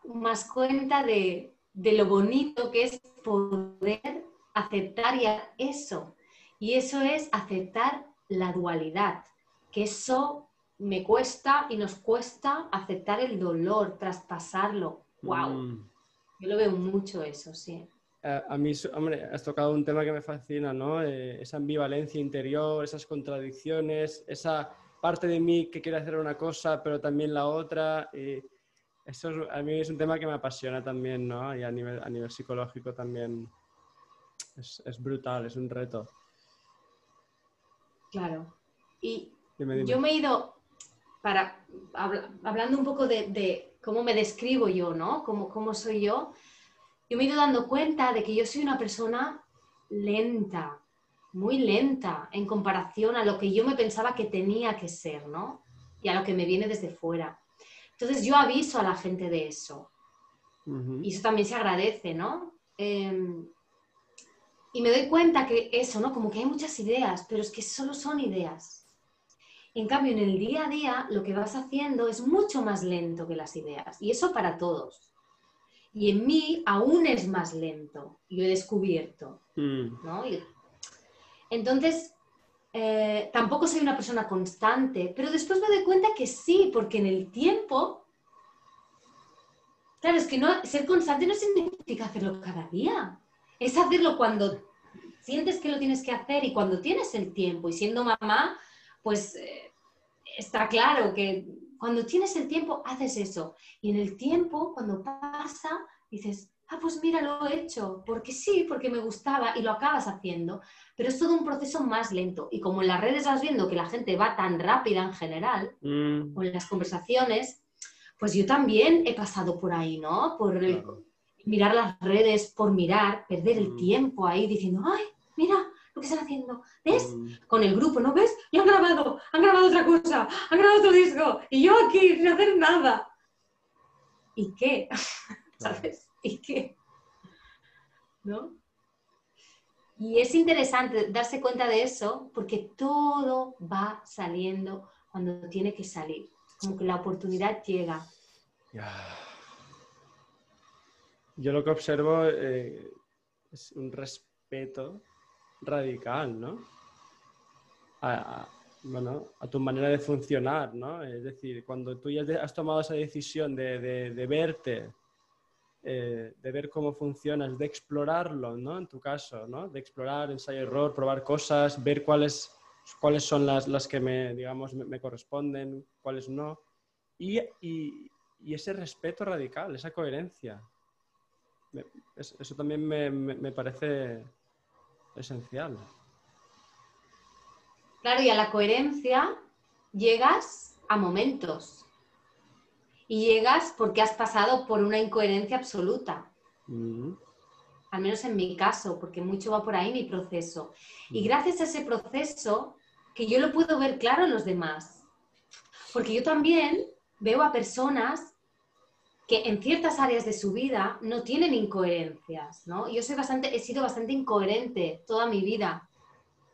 más, cuenta de, de, lo bonito que es poder aceptar ya eso. Y eso es aceptar la dualidad, que eso me cuesta y nos cuesta aceptar el dolor, traspasarlo. ¡Wow! Yo lo veo mucho eso, sí. A, mí, hombre, has tocado un tema que me fascina, ¿no? Eh, esa ambivalencia interior, esas contradicciones, esa parte de mí que quiere hacer una cosa, pero también la otra. Y eso a mí es un tema que me apasiona también, ¿no? Y a nivel, a nivel psicológico también es, es brutal, es un reto. Claro. Y yo me he ido, para, hablando un poco de, cómo me describo yo, ¿no? Cómo, cómo soy yo, yo me he ido dando cuenta de que yo soy una persona lenta, muy lenta en comparación a lo que yo me pensaba que tenía que ser, ¿no? Y a lo que me viene desde fuera. Entonces yo aviso a la gente de eso. Y eso también se agradece, ¿no? Em, y me doy cuenta que eso, ¿no? Como que hay muchas ideas, pero es que solo son ideas. En cambio, en el día a día, lo que vas haciendo es mucho más lento que las ideas. Y eso para todos. Y en mí aún es más lento. Y lo he descubierto. Mm. ¿no? entonces, eh, tampoco soy una persona constante, pero después me doy cuenta que sí, porque en el tiempo Claro, es que no, ser constante no significa hacerlo cada día. Es hacerlo cuando sientes que lo tienes que hacer y cuando tienes el tiempo. Y siendo mamá, pues eh, está claro que cuando tienes el tiempo haces eso. Y en el tiempo, cuando pasa, dices, ah, pues mira, lo he hecho, porque sí, porque me gustaba y lo acabas haciendo. Pero es todo un proceso más lento. Y como en las redes vas viendo que la gente va tan rápida en general, mm. o en las conversaciones, pues yo también he pasado por ahí, ¿no? Por mirar las redes, por mirar, perder el mm. tiempo ahí diciendo, ay, mira lo que están haciendo, ¿ves? Mm. Con el grupo, ¿no ves? Y han grabado, han grabado otra cosa, han grabado otro disco, y yo aquí sin hacer nada. ¿Y qué? ¿Sabes? ¿Y qué? ¿No? Y es interesante darse cuenta de eso porque todo va saliendo cuando tiene que salir como que la oportunidad llega. Yo lo que observo eh, es un respeto radical, ¿no? A, bueno, a tu manera de funcionar, ¿no? Es decir, cuando tú ya has tomado esa decisión de, verte, eh, de ver cómo funcionas, de explorarlo, ¿no? En tu caso, ¿no? De explorar, ensayo, error, probar cosas, ver cuáles cuáles son las, las que me, digamos, me, corresponden, cuáles no. Y, y, y, ese respeto radical, esa coherencia. Eso también me, me, parece esencial. Claro, y a la coherencia llegas a momentos. Y llegas porque has pasado por una incoherencia absoluta. Mm. Al menos en mi caso, porque mucho va por ahí mi proceso. Y gracias a ese proceso que yo lo puedo ver claro en los demás. Porque yo también veo a personas que en ciertas áreas de su vida no tienen incoherencias, ¿no? Yo soy bastante, he sido bastante incoherente toda mi vida.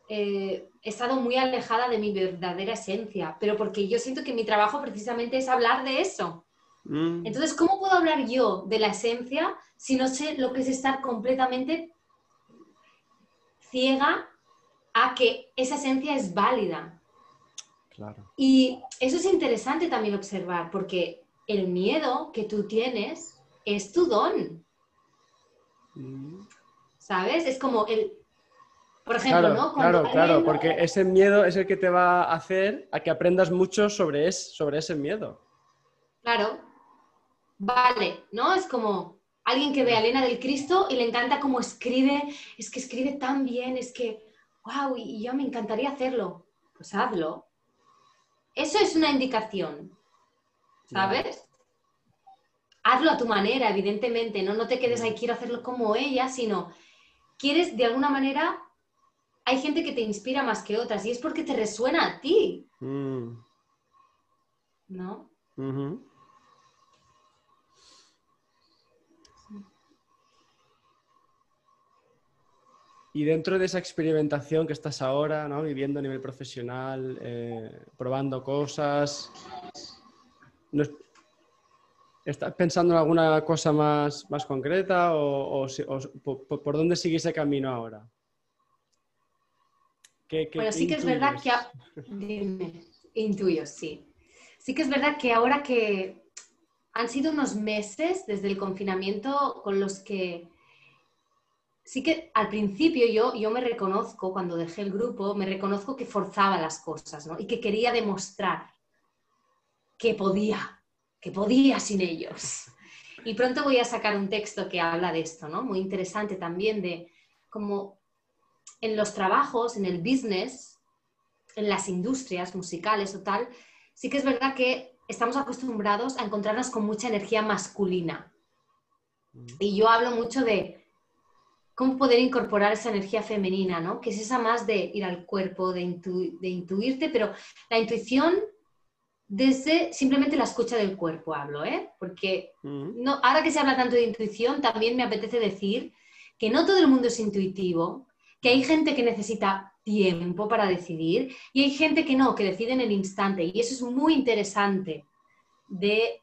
Eh, he estado muy alejada de mi verdadera esencia, pero porque yo siento que mi trabajo precisamente es hablar de eso. Mm. Entonces, ¿cómo puedo hablar yo de la esencia si no sé lo que es estar completamente ciega a que esa esencia es válida. Y eso es interesante también observar, porque el miedo que tú tienes es tu don. Mm. ¿Sabes? Es como el... Por ejemplo, ¿no? claro, claro, porque ese miedo es el que te va a hacer a que aprendas mucho sobre, es, sobre ese miedo. Claro. Vale, ¿no? Es como alguien que ve a Elena del Cristo y le encanta cómo escribe, es que escribe tan bien, es que wow, y yo me encantaría hacerlo. Pues hazlo. Eso es una indicación, ¿sabes? Hazlo a tu manera, evidentemente, ¿no? No te quedes ahí, quiero hacerlo como ella, sino quieres de alguna manera, hay gente que te inspira más que otras y es porque te resuena a ti. Mm. ¿No? Y dentro de esa experimentación que estás ahora, ¿no? viviendo a nivel profesional, eh, probando cosas, ¿estás pensando en alguna cosa más, más concreta o, por, dónde sigue ese camino ahora? bueno, sí que es verdad que... Dime, intuyo, sí. Sí que es verdad que ahora que han sido unos meses desde el confinamiento con los que sí que al principio yo, yo me reconozco, cuando dejé el grupo, me reconozco que forzaba las cosas, ¿no? Y que quería demostrar que podía, que podía sin ellos. Y pronto voy a sacar un texto que habla de esto, ¿no? Muy interesante también de cómo en los trabajos, en el business, en las industrias musicales o tal, sí que es verdad que estamos acostumbrados a encontrarnos con mucha energía masculina. Y yo hablo mucho de cómo poder incorporar esa energía femenina, ¿no? Que es esa más de ir al cuerpo, de, intuirte, pero la intuición desde simplemente la escucha del cuerpo hablo, ¿eh? Porque no, ahora que se habla tanto de intuición, también me apetece decir que no todo el mundo es intuitivo, que hay gente que necesita tiempo para decidir y hay gente que no, que decide en el instante. Y eso es muy interesante de...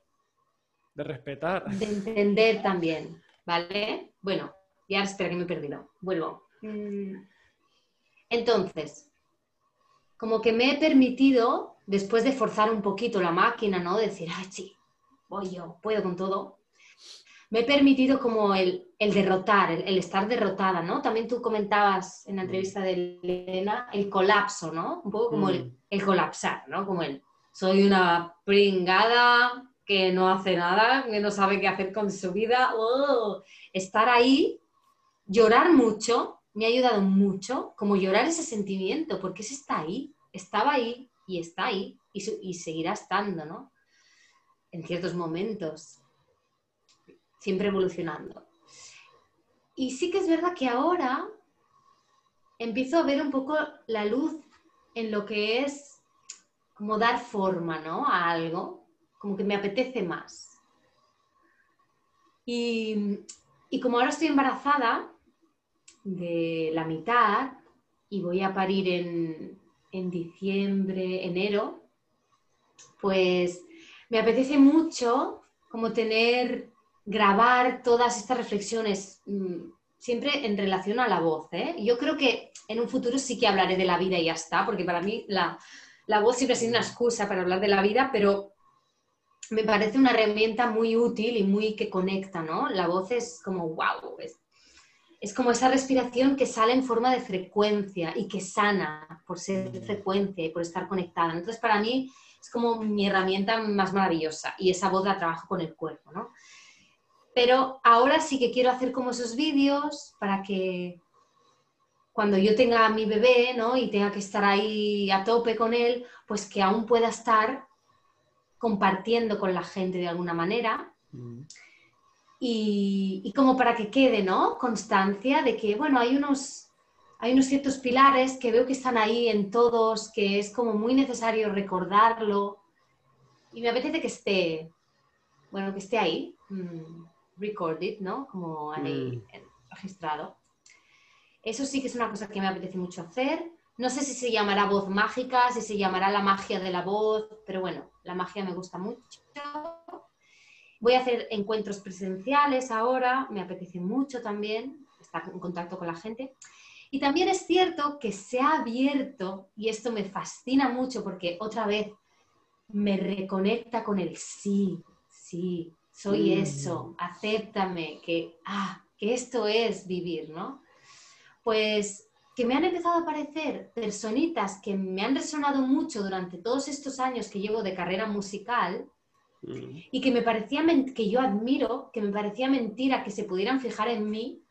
De respetar. De entender también, ¿vale? Bueno, ya espera que me he perdido. Vuelvo. Mm. Entonces, como que me he permitido, después de forzar un poquito la máquina, ¿no? decir, ay, sí, voy yo, puedo con todo me he permitido como el, derrotar, el, estar derrotada, ¿no? También tú comentabas en la mm. entrevista de Elena el colapso, ¿no? Un poco como el, mm. colapsar, ¿no? Como el, soy una pringada que no hace nada, que no sabe qué hacer con su vida. Oh, estar ahí, llorar mucho, me ha ayudado mucho, como llorar ese sentimiento, porque ese está ahí, estaba ahí y está ahí y, y seguirá estando, ¿no? En ciertos momentos siempre evolucionando. Y sí que es verdad que ahora empiezo a ver un poco la luz en lo que es como dar forma ¿no? a algo, como que me apetece más. Y, como ahora estoy embarazada de la mitad y voy a parir en, en diciembre, enero, pues me apetece mucho como tener grabar todas estas reflexiones mm, siempre en relación a la voz. ¿eh? Yo creo que en un futuro sí que hablaré de la vida y ya está, porque para mí la, voz siempre ha sido una excusa para hablar de la vida, pero me parece una herramienta muy útil y muy que conecta, ¿no? La voz es como, wow, es, es como esa respiración que sale en forma de frecuencia y que sana por ser frecuencia y por estar conectada. Entonces, para mí es como mi herramienta más maravillosa y esa voz la trabajo con el cuerpo, ¿no? Pero ahora sí que quiero hacer como esos vídeos para que cuando yo tenga a mi bebé ¿no? y tenga que estar ahí a tope con él, pues que aún pueda estar compartiendo con la gente de alguna manera. Mm. Y, como para que quede ¿no? constancia de que, bueno, hay unos, hay unos ciertos pilares que veo que están ahí en todos, que es como muy necesario recordarlo. Y me apetece que esté, bueno, que esté ahí. Mm recorded, ¿no? Como ahí mm. registrado. Eso sí que es una cosa que me apetece mucho hacer. No sé si se llamará voz mágica, si se llamará la magia de la voz, pero bueno, la magia me gusta mucho. Voy a hacer encuentros presenciales ahora, me apetece mucho también estar en contacto con la gente. Y también es cierto que se ha abierto, y esto me fascina mucho porque otra vez me reconecta con el sí, sí, soy mm. eso, acéptame, que, ah, que esto es vivir, ¿no? Pues que me han empezado a aparecer personitas que me han resonado mucho durante todos estos años que llevo de carrera musical mm. y que me parecía que yo admiro, que me parecía mentira que se pudieran fijar en mí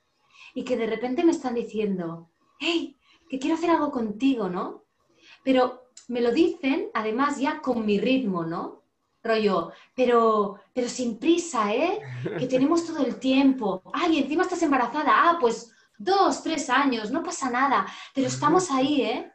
y que de repente me están diciendo, hey, que quiero hacer algo contigo, ¿no? Pero me lo dicen además ya con mi ritmo, ¿no? rollo, pero, pero sin prisa, ¿eh? Que tenemos todo el tiempo. Ay, encima estás embarazada. Ah, pues dos, tres años, no pasa nada, pero estamos ahí, ¿eh?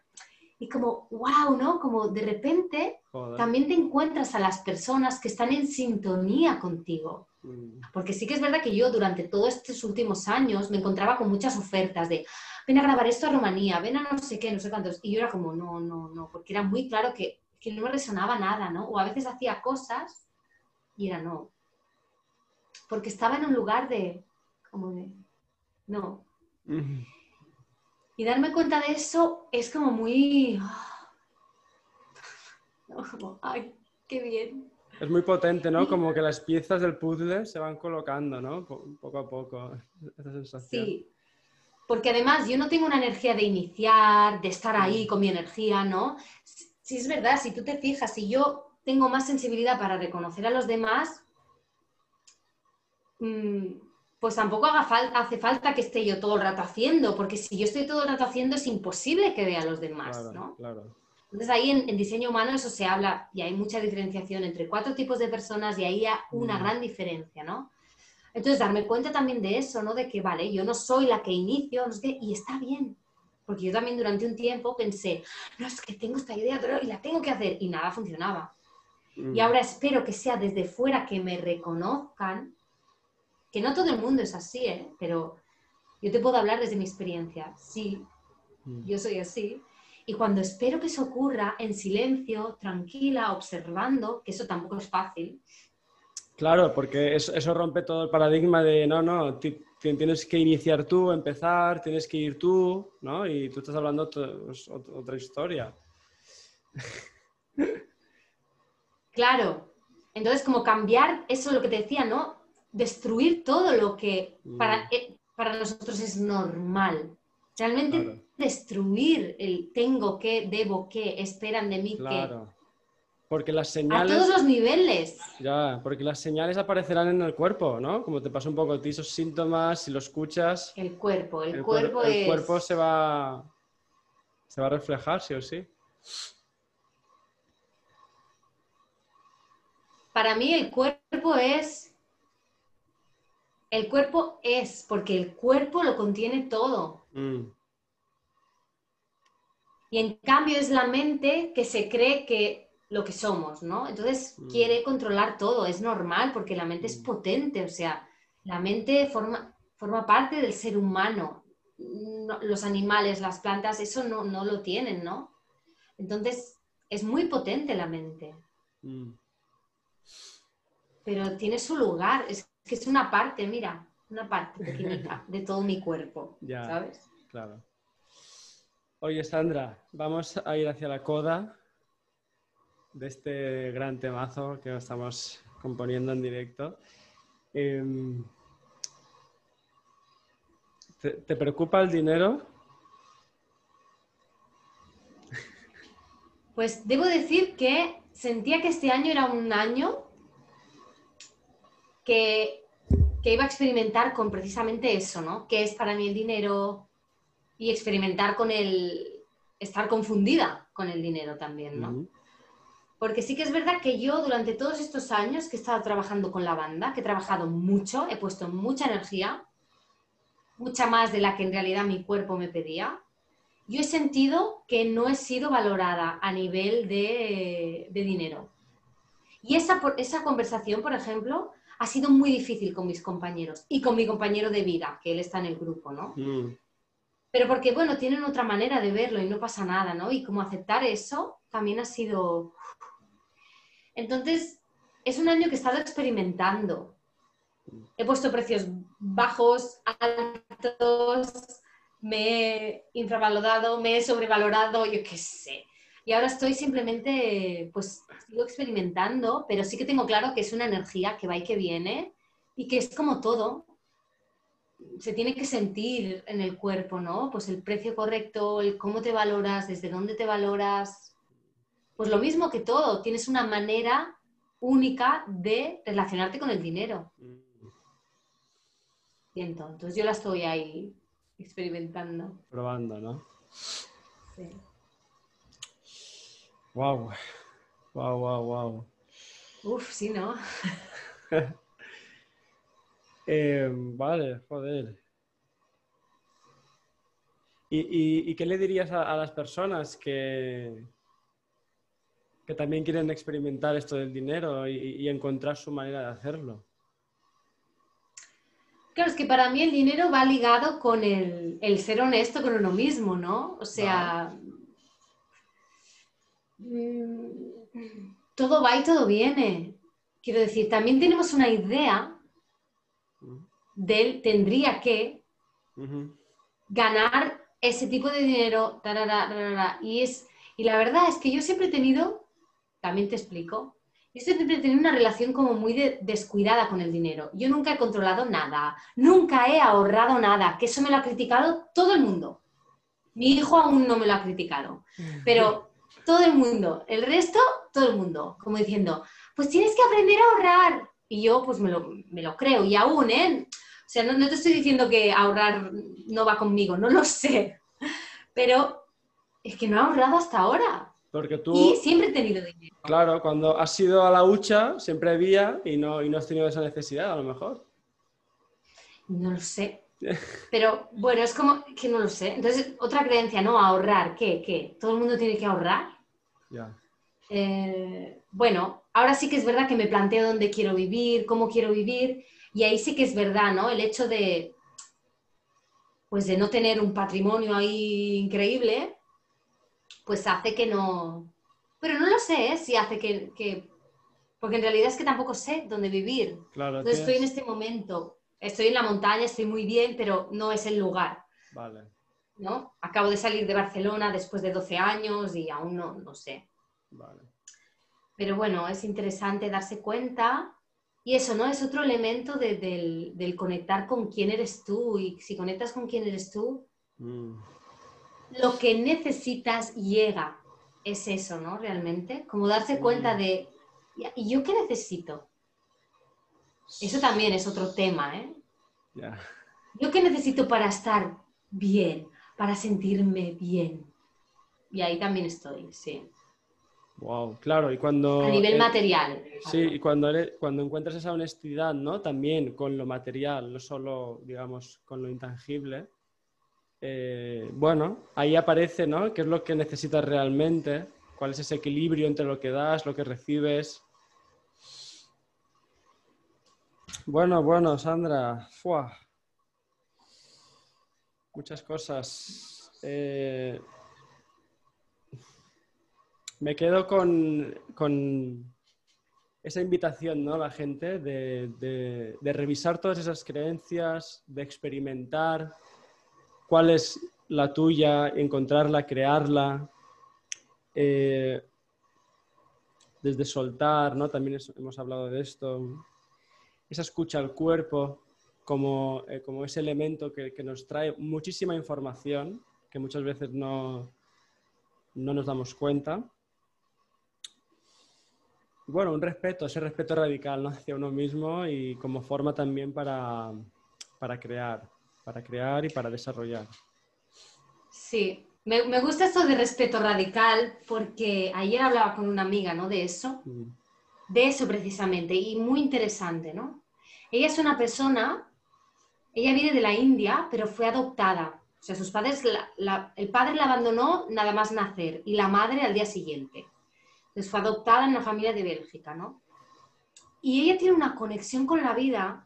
Y como, wow, ¿no? Como de repente también te encuentras a las personas que están en sintonía contigo. Mm. Porque sí que es verdad que yo durante todos estos últimos años me encontraba con muchas ofertas de, ven a grabar esto a Rumanía, ven a no sé qué, no sé cuántos. Y yo era como, no, no, no, porque era muy claro que que no me resonaba nada, ¿no? O a veces hacía cosas y era no. Porque estaba en un lugar de, como de, no. Y darme cuenta de eso es como muy, como, ay, qué bien. Es muy potente, ¿no? Como que las piezas del puzzle se van colocando, ¿no? Poco a poco, esa sensación. Sí, porque además yo no tengo una energía de iniciar, de estar ahí con mi energía, ¿no? sí es verdad, si tú te fijas, si yo tengo más sensibilidad para reconocer a los demás, mm, pues tampoco hace falta que esté yo todo el rato haciendo, porque si yo estoy todo el rato haciendo es imposible que vea a los demás, ¿no? Claro. Entonces ahí en, diseño humano eso se habla y hay mucha diferenciación entre cuatro tipos de personas y ahí hay una mm. gran diferencia, ¿no? Entonces darme cuenta también de eso, ¿no? De que, vale, yo no soy la que inicio, no sé y está bien. Porque yo también durante un tiempo pensé, no, es que tengo esta idea y la tengo que hacer y nada funcionaba. Mm. Y ahora espero que sea desde fuera que me reconozcan, que no todo el mundo es así, ¿eh? Pero yo te puedo hablar desde mi experiencia. Sí, mm. yo soy así. Y cuando espero que eso ocurra en silencio, tranquila, observando, que eso tampoco es fácil. Claro, porque eso, rompe todo el paradigma de no, no, tienes que iniciar tú, empezar, tienes que ir tú, ¿no? Y tú estás hablando pues, otra historia. Claro. Entonces, como cambiar eso, lo que te decía, ¿no? Destruir todo lo que para, mm. eh, para nosotros es normal. Realmente destruir el tengo que, debo que, esperan de mí claro. Porque las señales... A todos los niveles. Ya, porque las señales aparecerán en el cuerpo, ¿no? Como te pasa un poco a ti esos síntomas, si lo escuchas... El cuerpo, el, cuerpo es... El cuerpo se va... Se va a reflejar, sí o sí. Para mí el cuerpo es... El cuerpo es, porque el cuerpo lo contiene todo. Mm. Y en cambio es la mente que se cree que lo que somos, ¿no? Entonces mm. quiere controlar todo, es normal porque la mente es mm. potente, o sea, la mente forma, forma parte del ser humano. los animales, las plantas, eso no, no, lo tienen, ¿no? Entonces es muy potente la mente pero tiene su lugar, es que es una parte, mira, una parte pequeñita de todo mi cuerpo, ya, ¿sabes? Claro. Oye, Sandra, vamos a ir hacia la coda de este gran temazo que estamos componiendo en directo. Em, ¿te, preocupa el dinero? Pues debo decir que sentía que este año era un año que, iba a experimentar con precisamente eso, ¿no? ¿Qué es para mí el dinero? Y experimentar con el, estar confundida con el dinero también, ¿no? Porque sí que es verdad que yo durante todos estos años que he estado trabajando con la banda, que he trabajado mucho, he puesto mucha energía, mucha más de la que en realidad mi cuerpo me pedía, yo he sentido que no he sido valorada a nivel de, dinero. Y esa, esa conversación, por ejemplo, ha sido muy difícil con mis compañeros y con mi compañero de vida, que él está en el grupo, ¿no? Mm. Pero porque, bueno, tienen otra manera de verlo y no pasa nada, ¿no? Y como aceptar eso también ha sido... Entonces, es un año que he estado experimentando. He puesto precios bajos, altos, me he infravalorado, me he sobrevalorado, yo qué sé. Y ahora estoy simplemente, pues, sigo experimentando, pero sí que tengo claro que es una energía que va y que viene y que es como todo. Se tiene que sentir en el cuerpo, ¿no? Pues el precio correcto, el cómo te valoras, desde dónde te valoras. Pues lo mismo que todo, tienes una manera única de relacionarte con el dinero. Y entonces yo la estoy ahí experimentando. Probando, ¿no? Sí. Wow. Wow, wow, wow. Uf, sí, ¿no? Eh, vale, joder. ¿Y, qué le dirías a, las personas que, que también quieren experimentar esto del dinero y, encontrar su manera de hacerlo? Claro, es que para mí el dinero va ligado con el, ser honesto con uno mismo, ¿no? O sea, todo va y todo viene. Quiero decir, también tenemos una idea del tendría que ganar ese tipo de dinero. y, es, y la verdad es que yo siempre he tenido, también te explico, yo siempre he tenido una relación como muy descuidada con el dinero. Yo nunca he controlado nada, nunca he ahorrado nada, que eso me lo ha criticado todo el mundo. Mi hijo aún no me lo ha criticado, pero todo el mundo, el resto, todo el mundo, como diciendo, pues tienes que aprender a ahorrar. Y yo pues me lo, creo, y aún, ¿eh? O sea, no, te estoy diciendo que ahorrar no va conmigo, no lo sé, pero es que no he ahorrado hasta ahora. Porque tú, Y siempre he tenido dinero. claro, cuando has ido a la hucha, siempre había y no, y no has tenido esa necesidad, a lo mejor. No lo sé. Pero bueno, es como que no lo sé. Entonces, otra creencia, ¿no? Ahorrar. ¿Qué? ¿Qué? ¿Todo el mundo tiene que ahorrar? Eh, bueno, ahora sí que es verdad que me planteo dónde quiero vivir, cómo quiero vivir, y ahí sí que es verdad, ¿no? El hecho de, pues de no tener un patrimonio ahí increíble, pues hace que no... Pero no lo sé, ¿eh? Si hace que, que- Porque en realidad es que tampoco sé dónde vivir. Claro, Entonces estoy en este momento, estoy en la montaña, estoy muy bien, pero no es el lugar, Vale. ¿No? Acabo de salir de Barcelona después de 12 años y aún no, no sé. Vale. Pero bueno, es interesante darse cuenta. Y eso, ¿no? Es otro elemento de- del, del conectar con quién eres tú. Y si conectas con quién eres tú, Mm, lo que necesitas llega. Es eso, ¿no? Realmente. Como darse cuenta de, "Ya, ¿y yo qué necesito? Eso también es otro tema, ¿eh? ¿Yo qué necesito para estar bien? Para sentirme bien. Y ahí también estoy, sí. Wow, claro, y cuando... A nivel eh, material. Sí, y cuando, eres- cuando encuentras esa honestidad, ¿no? También con lo material, no solo, digamos, con lo intangible, eh, bueno, ahí aparece, ¿no? ¿Qué es lo que necesitas realmente? ¿Cuál es ese equilibrio entre lo que das, lo que recibes? Bueno, bueno, Sandra, ¡fua! Muchas cosas. Eh, me quedo con, con esa invitación, ¿no? A la gente de, de- revisar todas esas creencias, de experimentar cuál es la tuya, encontrarla, crearla, eh, desde soltar, ¿no? También hemos hablado de esto, esa escucha al cuerpo como, eh, como ese elemento que, que nos trae muchísima información que muchas veces no, no nos damos cuenta. Bueno, un respeto, ese respeto radical ¿no? hacia uno mismo y como forma también para, para crear, para crear y para desarrollar. Sí, me, me gusta esto de respeto radical porque ayer hablaba con una amiga, ¿no? De eso, Mm, de eso precisamente, y muy interesante, ¿no? Ella es una persona, ella viene de la India, pero fue adoptada. O sea, sus padres, el padre la abandonó nada más nacer y la madre al día siguiente. Entonces fue adoptada en una familia de Bélgica, ¿no? Y ella tiene una conexión con la vida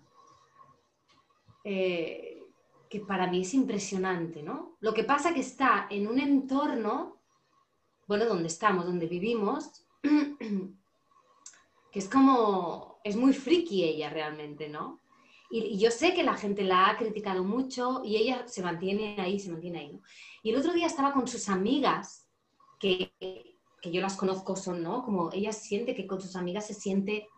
eh, que para mí es impresionante, ¿no? Lo que pasa que está en un entorno, bueno, donde estamos, donde vivimos, que es como, es muy friki ella realmente, ¿no? Y, y yo sé que la gente la ha criticado mucho y ella se mantiene ahí, se mantiene ahí, ¿no? Y el otro día estaba con sus amigas, que, que yo las conozco, son, ¿no? Como ella siente que con sus amigas se siente,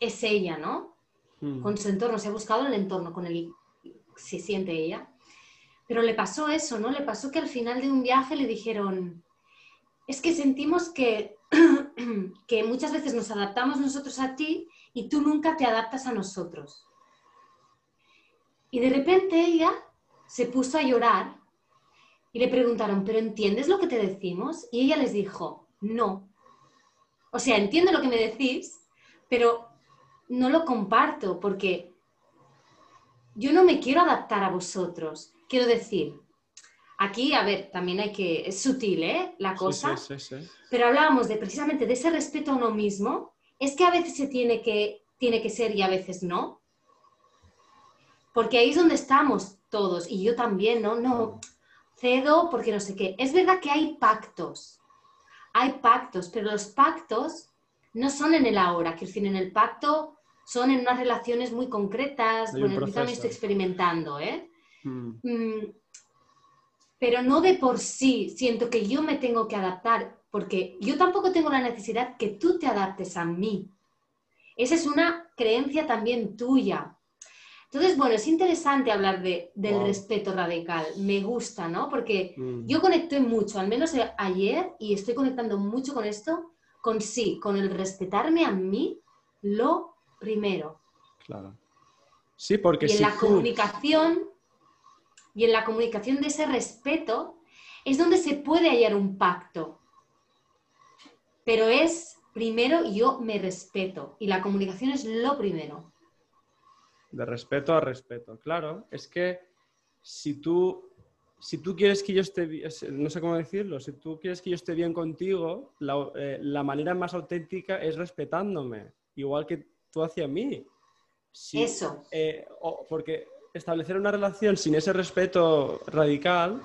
es ella, ¿no? mm, con su entorno, se ha buscado el entorno con el se siente ella. Pero le pasó eso, ¿no? Le pasó que al final de un viaje le dijeron, es que sentimos que, que muchas veces nos adaptamos nosotros a ti y tú nunca te adaptas a nosotros. Y de repente ella se puso a llorar y le preguntaron, ¿pero entiendes lo que te decimos? Y ella les dijo, no. O sea, entiendo lo que me decís, pero no lo comparto porque yo no me quiero adaptar a vosotros. Quiero decir, aquí, a ver, también hay que, es sutil, ¿eh? La cosa, sí, sí, sí. pero hablábamos de precisamente de ese respeto a uno mismo. Es que a veces se tiene que, tiene que ser y a veces no. Porque ahí es donde estamos todos, y yo también, ¿no? No, cedo porque no sé qué. Es verdad que hay pactos, hay pactos, pero los pactos no son en el ahora, quiero decir, en el pacto son en unas relaciones muy concretas, bueno, yo también estoy experimentando, ¿eh? Mm, Mm, pero no de por sí siento que yo me tengo que adaptar, porque yo tampoco tengo la necesidad que tú te adaptes a mí. Esa es una creencia también tuya. Entonces, bueno, es interesante hablar de, del Wow. respeto radical. Me gusta, ¿no? Porque mm. yo conecté mucho, al menos ayer, y estoy conectando mucho con esto, con sí, con el respetarme a mí lo primero. Claro. Sí, porque Y en si la tú- comunicación, y en la comunicación de ese respeto, es donde se puede hallar un pacto. pero es primero yo me respeto y la comunicación es lo primero. De respeto a respeto, claro. Es que si tú, si tú quieres que yo esté bien, no sé cómo decirlo, si tú quieres que yo esté bien contigo, la, eh, la manera más auténtica es respetándome, igual que tú hacia mí. Eso. Eh, porque establecer una relación sin ese respeto radical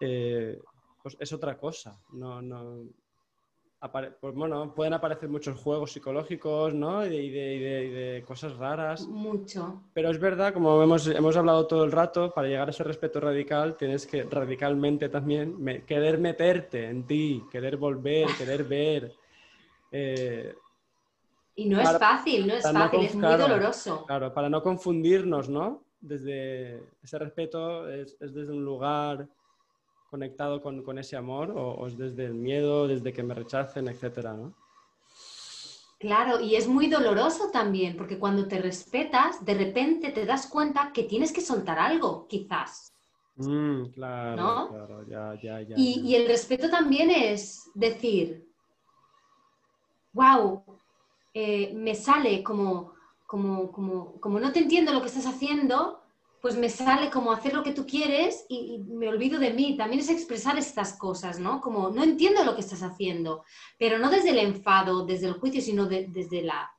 eh, pues es otra cosa. No, no, pues bueno, pueden aparecer muchos juegos psicológicos, ¿no? Y de, cosas raras. Mucho. Pero es verdad, como hemos, hemos, hablado todo el rato, para llegar a ese respeto radical tienes que radicalmente también querer meterte en ti, querer volver, querer ver. Eh, y no es fácil, no es fácil, es muy doloroso. Claro, para no confundirnos, ¿no? Desde ese respeto es, es desde un lugar conectado con, con ese amor o, es desde el miedo, desde que me rechacen, etcétera, ¿no? Claro, y es muy doloroso también, porque cuando te respetas, de repente te das cuenta que tienes que soltar algo, quizás. Mm, claro, claro, ya, ya, ya, y, y, el respeto también es decir, wow, eh, me sale como, como, como, como no te entiendo lo que estás haciendo, pues me sale como hacer lo que tú quieres y, me olvido de mí. También es expresar estas cosas, ¿no? Como no entiendo lo que estás haciendo, pero no desde el enfado, desde el juicio, sino desde la,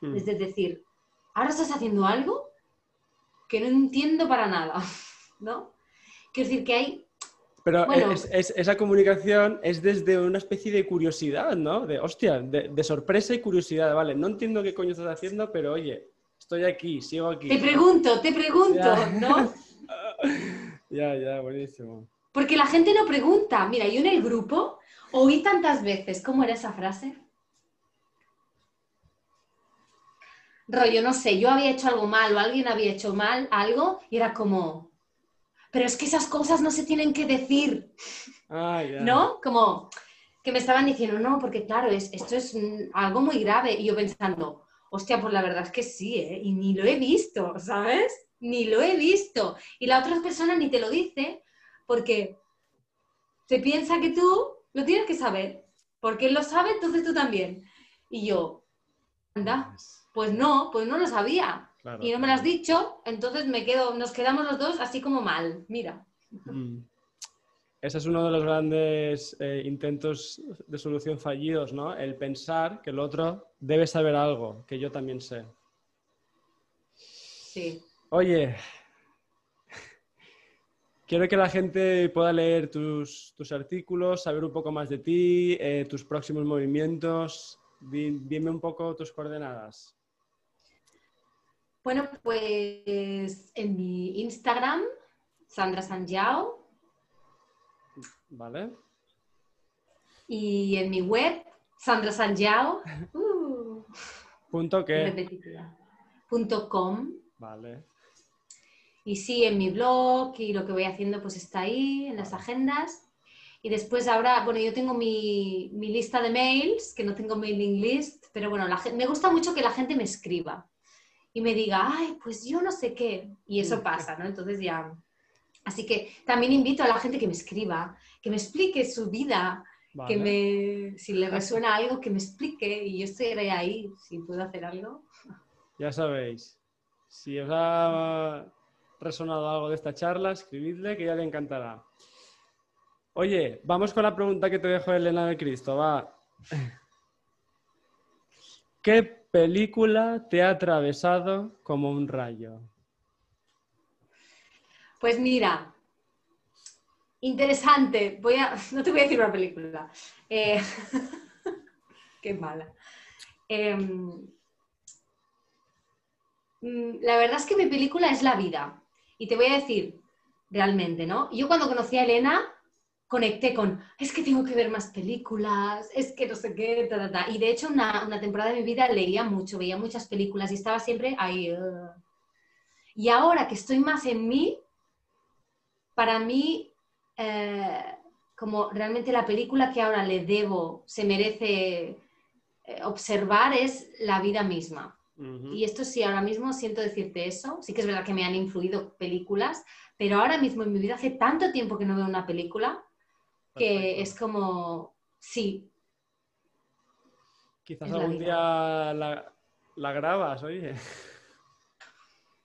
desde decir, ahora estás haciendo algo que no entiendo para nada, ¿no? Quiero decir que hay... Pero esa comunicación es desde una especie de curiosidad, ¿no? De, hostia, de, de sorpresa y curiosidad, ¿vale? No entiendo qué coño estás haciendo, pero oye, estoy aquí, sigo aquí. Te pregunto, te pregunto, ¿no? ya, ya, buenísimo. Porque la gente no pregunta. Mira, yo en el grupo oí tantas veces, ¿cómo era esa frase? Rollo, no sé, yo había hecho algo mal o alguien había hecho mal algo y era como, pero es que esas cosas no se tienen que decir. Ah, ¿No? Como que me estaban diciendo, no, porque claro, es, esto es algo muy grave. Y yo pensando, hostia, pues la verdad es que sí, ¿eh? Y ni lo he visto, ¿sabes? Ni lo he visto. Y la otra persona ni te lo dice porque se piensa que tú lo tienes que saber. Porque él lo sabe, entonces tú también. Y yo, anda, pues no, pues no lo sabía. Y no me lo has dicho, entonces me quedo, nos quedamos los dos así como mal. Mira. Mm. Ese es uno de los grandes eh, intentos de solución fallidos, ¿no? El pensar que el otro debe saber algo que yo también sé. Sí. Oye, quiero que la gente pueda leer tus, artículos, saber un poco más de ti, eh, tus próximos movimientos. Dime un poco tus coordenadas. Bueno, pues en mi Instagram, Sandra Sanjao, Vale. Y en mi web, Sandra Sanjao. Uh, ¿Punto qué? Punto com. Vale. Y sí, en mi blog y lo que voy haciendo pues está ahí, en las agendas. Y después ahora, bueno, yo tengo mi, lista de mails, que no tengo mailing list, pero bueno, la, me gusta mucho que la gente me escriba y me diga, ay, pues yo no sé qué. Y eso pasa, ¿no? Entonces ya Así que también invito a la gente que me escriba, que me explique su vida, que me, si le resuena algo, que me explique y yo estaré ahí, si puedo hacer algo. Ya sabéis, si os ha resonado algo de esta charla, escribidle que ya le encantará. Oye, vamos con la pregunta que te dejo Elena de Cristo, va. ¿Qué película te ha atravesado como un rayo? Pues mira, interesante. Voy a, no te voy a decir una película. Eh, qué mala. Em, mm, la verdad es que mi película es la vida. Y te voy a decir, realmente, ¿no? Yo cuando conocí a Elena, conecté con, es que tengo que ver más películas, es que no sé qué, ta, ta, ta. Y de hecho, una, temporada de mi vida leía mucho, veía muchas películas y estaba siempre ahí. Uh. Y ahora que estoy más en mí, para mí, eh, como realmente la película que ahora le debo, se merece eh, observar es la vida misma. Y esto sí, ahora mismo siento decirte eso. Sí que es verdad que me han influido películas, pero ahora mismo en mi vida hace tanto tiempo que no veo una película que es como, sí, Quizás la algún día la, la grabas, oye.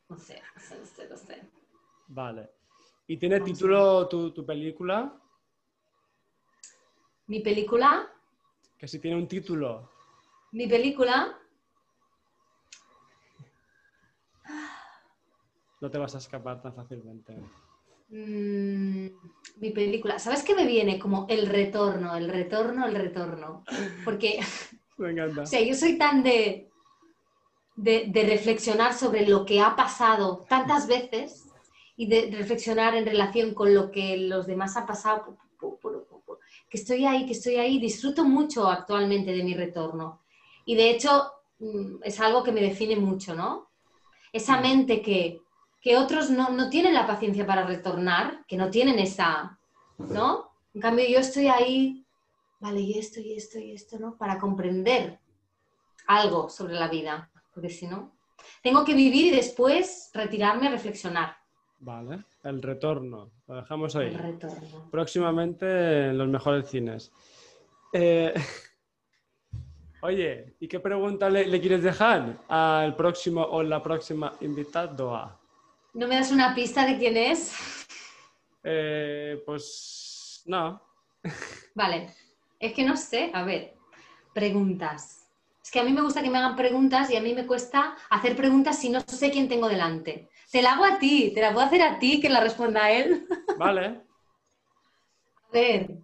No sé, no sé, no sé. Vale. ¿Y tiene título tu, tu película? Mi película, Que si tiene un título. mi película, No te vas a escapar tan fácilmente. Mm, mi película, ¿sabes qué me viene? Como el retorno, el retorno, el retorno. Porque Me encanta. O sea, yo soy tan de, de, de reflexionar sobre lo que ha pasado tantas veces y de reflexionar en relación con lo que los demás han pasado, que estoy ahí, que estoy ahí, disfruto mucho actualmente de mi retorno. Y de hecho mm, es algo que me define mucho, ¿no? Esa mente que, que otros no, no tienen la paciencia para retornar, que no tienen esa, ¿no? En cambio yo estoy ahí vale, y esto, y esto, y esto, ¿no? Para comprender algo sobre la vida, porque si no, tengo que vivir y después retirarme a reflexionar. Vale. El retorno. Lo dejamos ahí. El retorno. Próximamente en los mejores cines. Eh, Oye, ¿y qué pregunta le, le quieres dejar al próximo o la próxima invitada? ¿No me das una pista de quién es? Eh, pues no. Vale, es que no sé, a ver, preguntas. Es que a mí me gusta que me hagan preguntas y a mí me cuesta hacer preguntas si no sé quién tengo delante. Te la hago a ti, te la puedo hacer a ti que la responda él. Vale. A ver.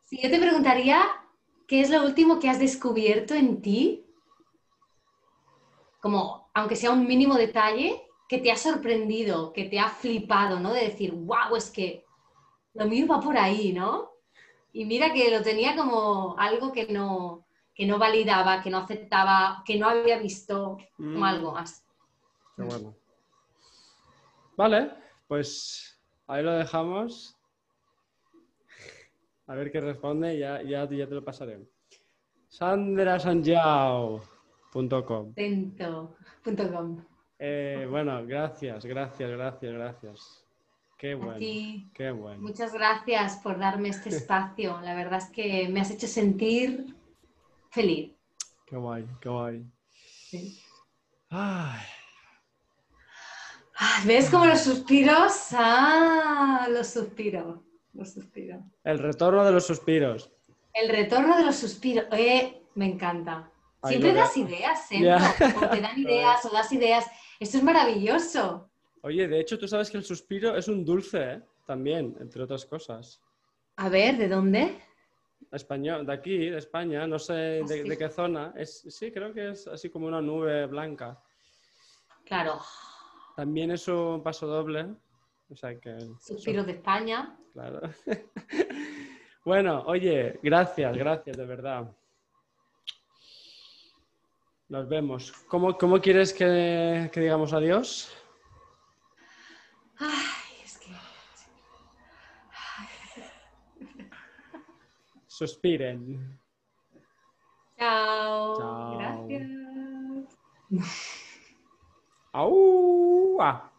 Si yo te preguntaría, ¿qué es lo último que has descubierto en ti? Como, aunque sea un mínimo detalle, que te ha sorprendido, que te ha flipado, ¿no? De decir, wow, es que lo mío va por ahí, ¿no? Y mira que lo tenía como algo que no, que no validaba, que no aceptaba, que no había visto, como Mm. algo así. Qué bueno. Vale, pues ahí lo dejamos. A ver qué responde, ya, ya, ya te lo pasaré. sandrasanjao.com Atento.com. Eh, bueno, gracias, gracias, gracias, gracias. Qué bueno, qué bueno. Muchas gracias por darme este espacio. La verdad es que me has hecho sentir feliz. Qué guay, qué guay. Sí. Ay, Ah, ¿Ves como los suspiros? Ah, los suspiros. Los suspiros. el retorno de los suspiros. El retorno de los suspiros. Eh, me encanta. Siempre das ideas, ¿eh? Ya. O te dan ideas o das ideas. Esto es maravilloso. Oye, de hecho, tú sabes que el suspiro es un dulce, ¿eh? También, entre otras cosas. A ver, ¿de dónde? Español, de aquí, de España, no sé de, sí. de qué zona. Es, sí, creo que es así como una nube blanca. Claro, También es un paso doble. O sea que. suspiros de España. Claro. bueno, oye, gracias, gracias, de verdad. Nos vemos. ¿Cómo, cómo quieres que, que, digamos adiós? Ay, es que... Ay. Suspiren. Chao. Chao. Gracias. ¡Au! Ah.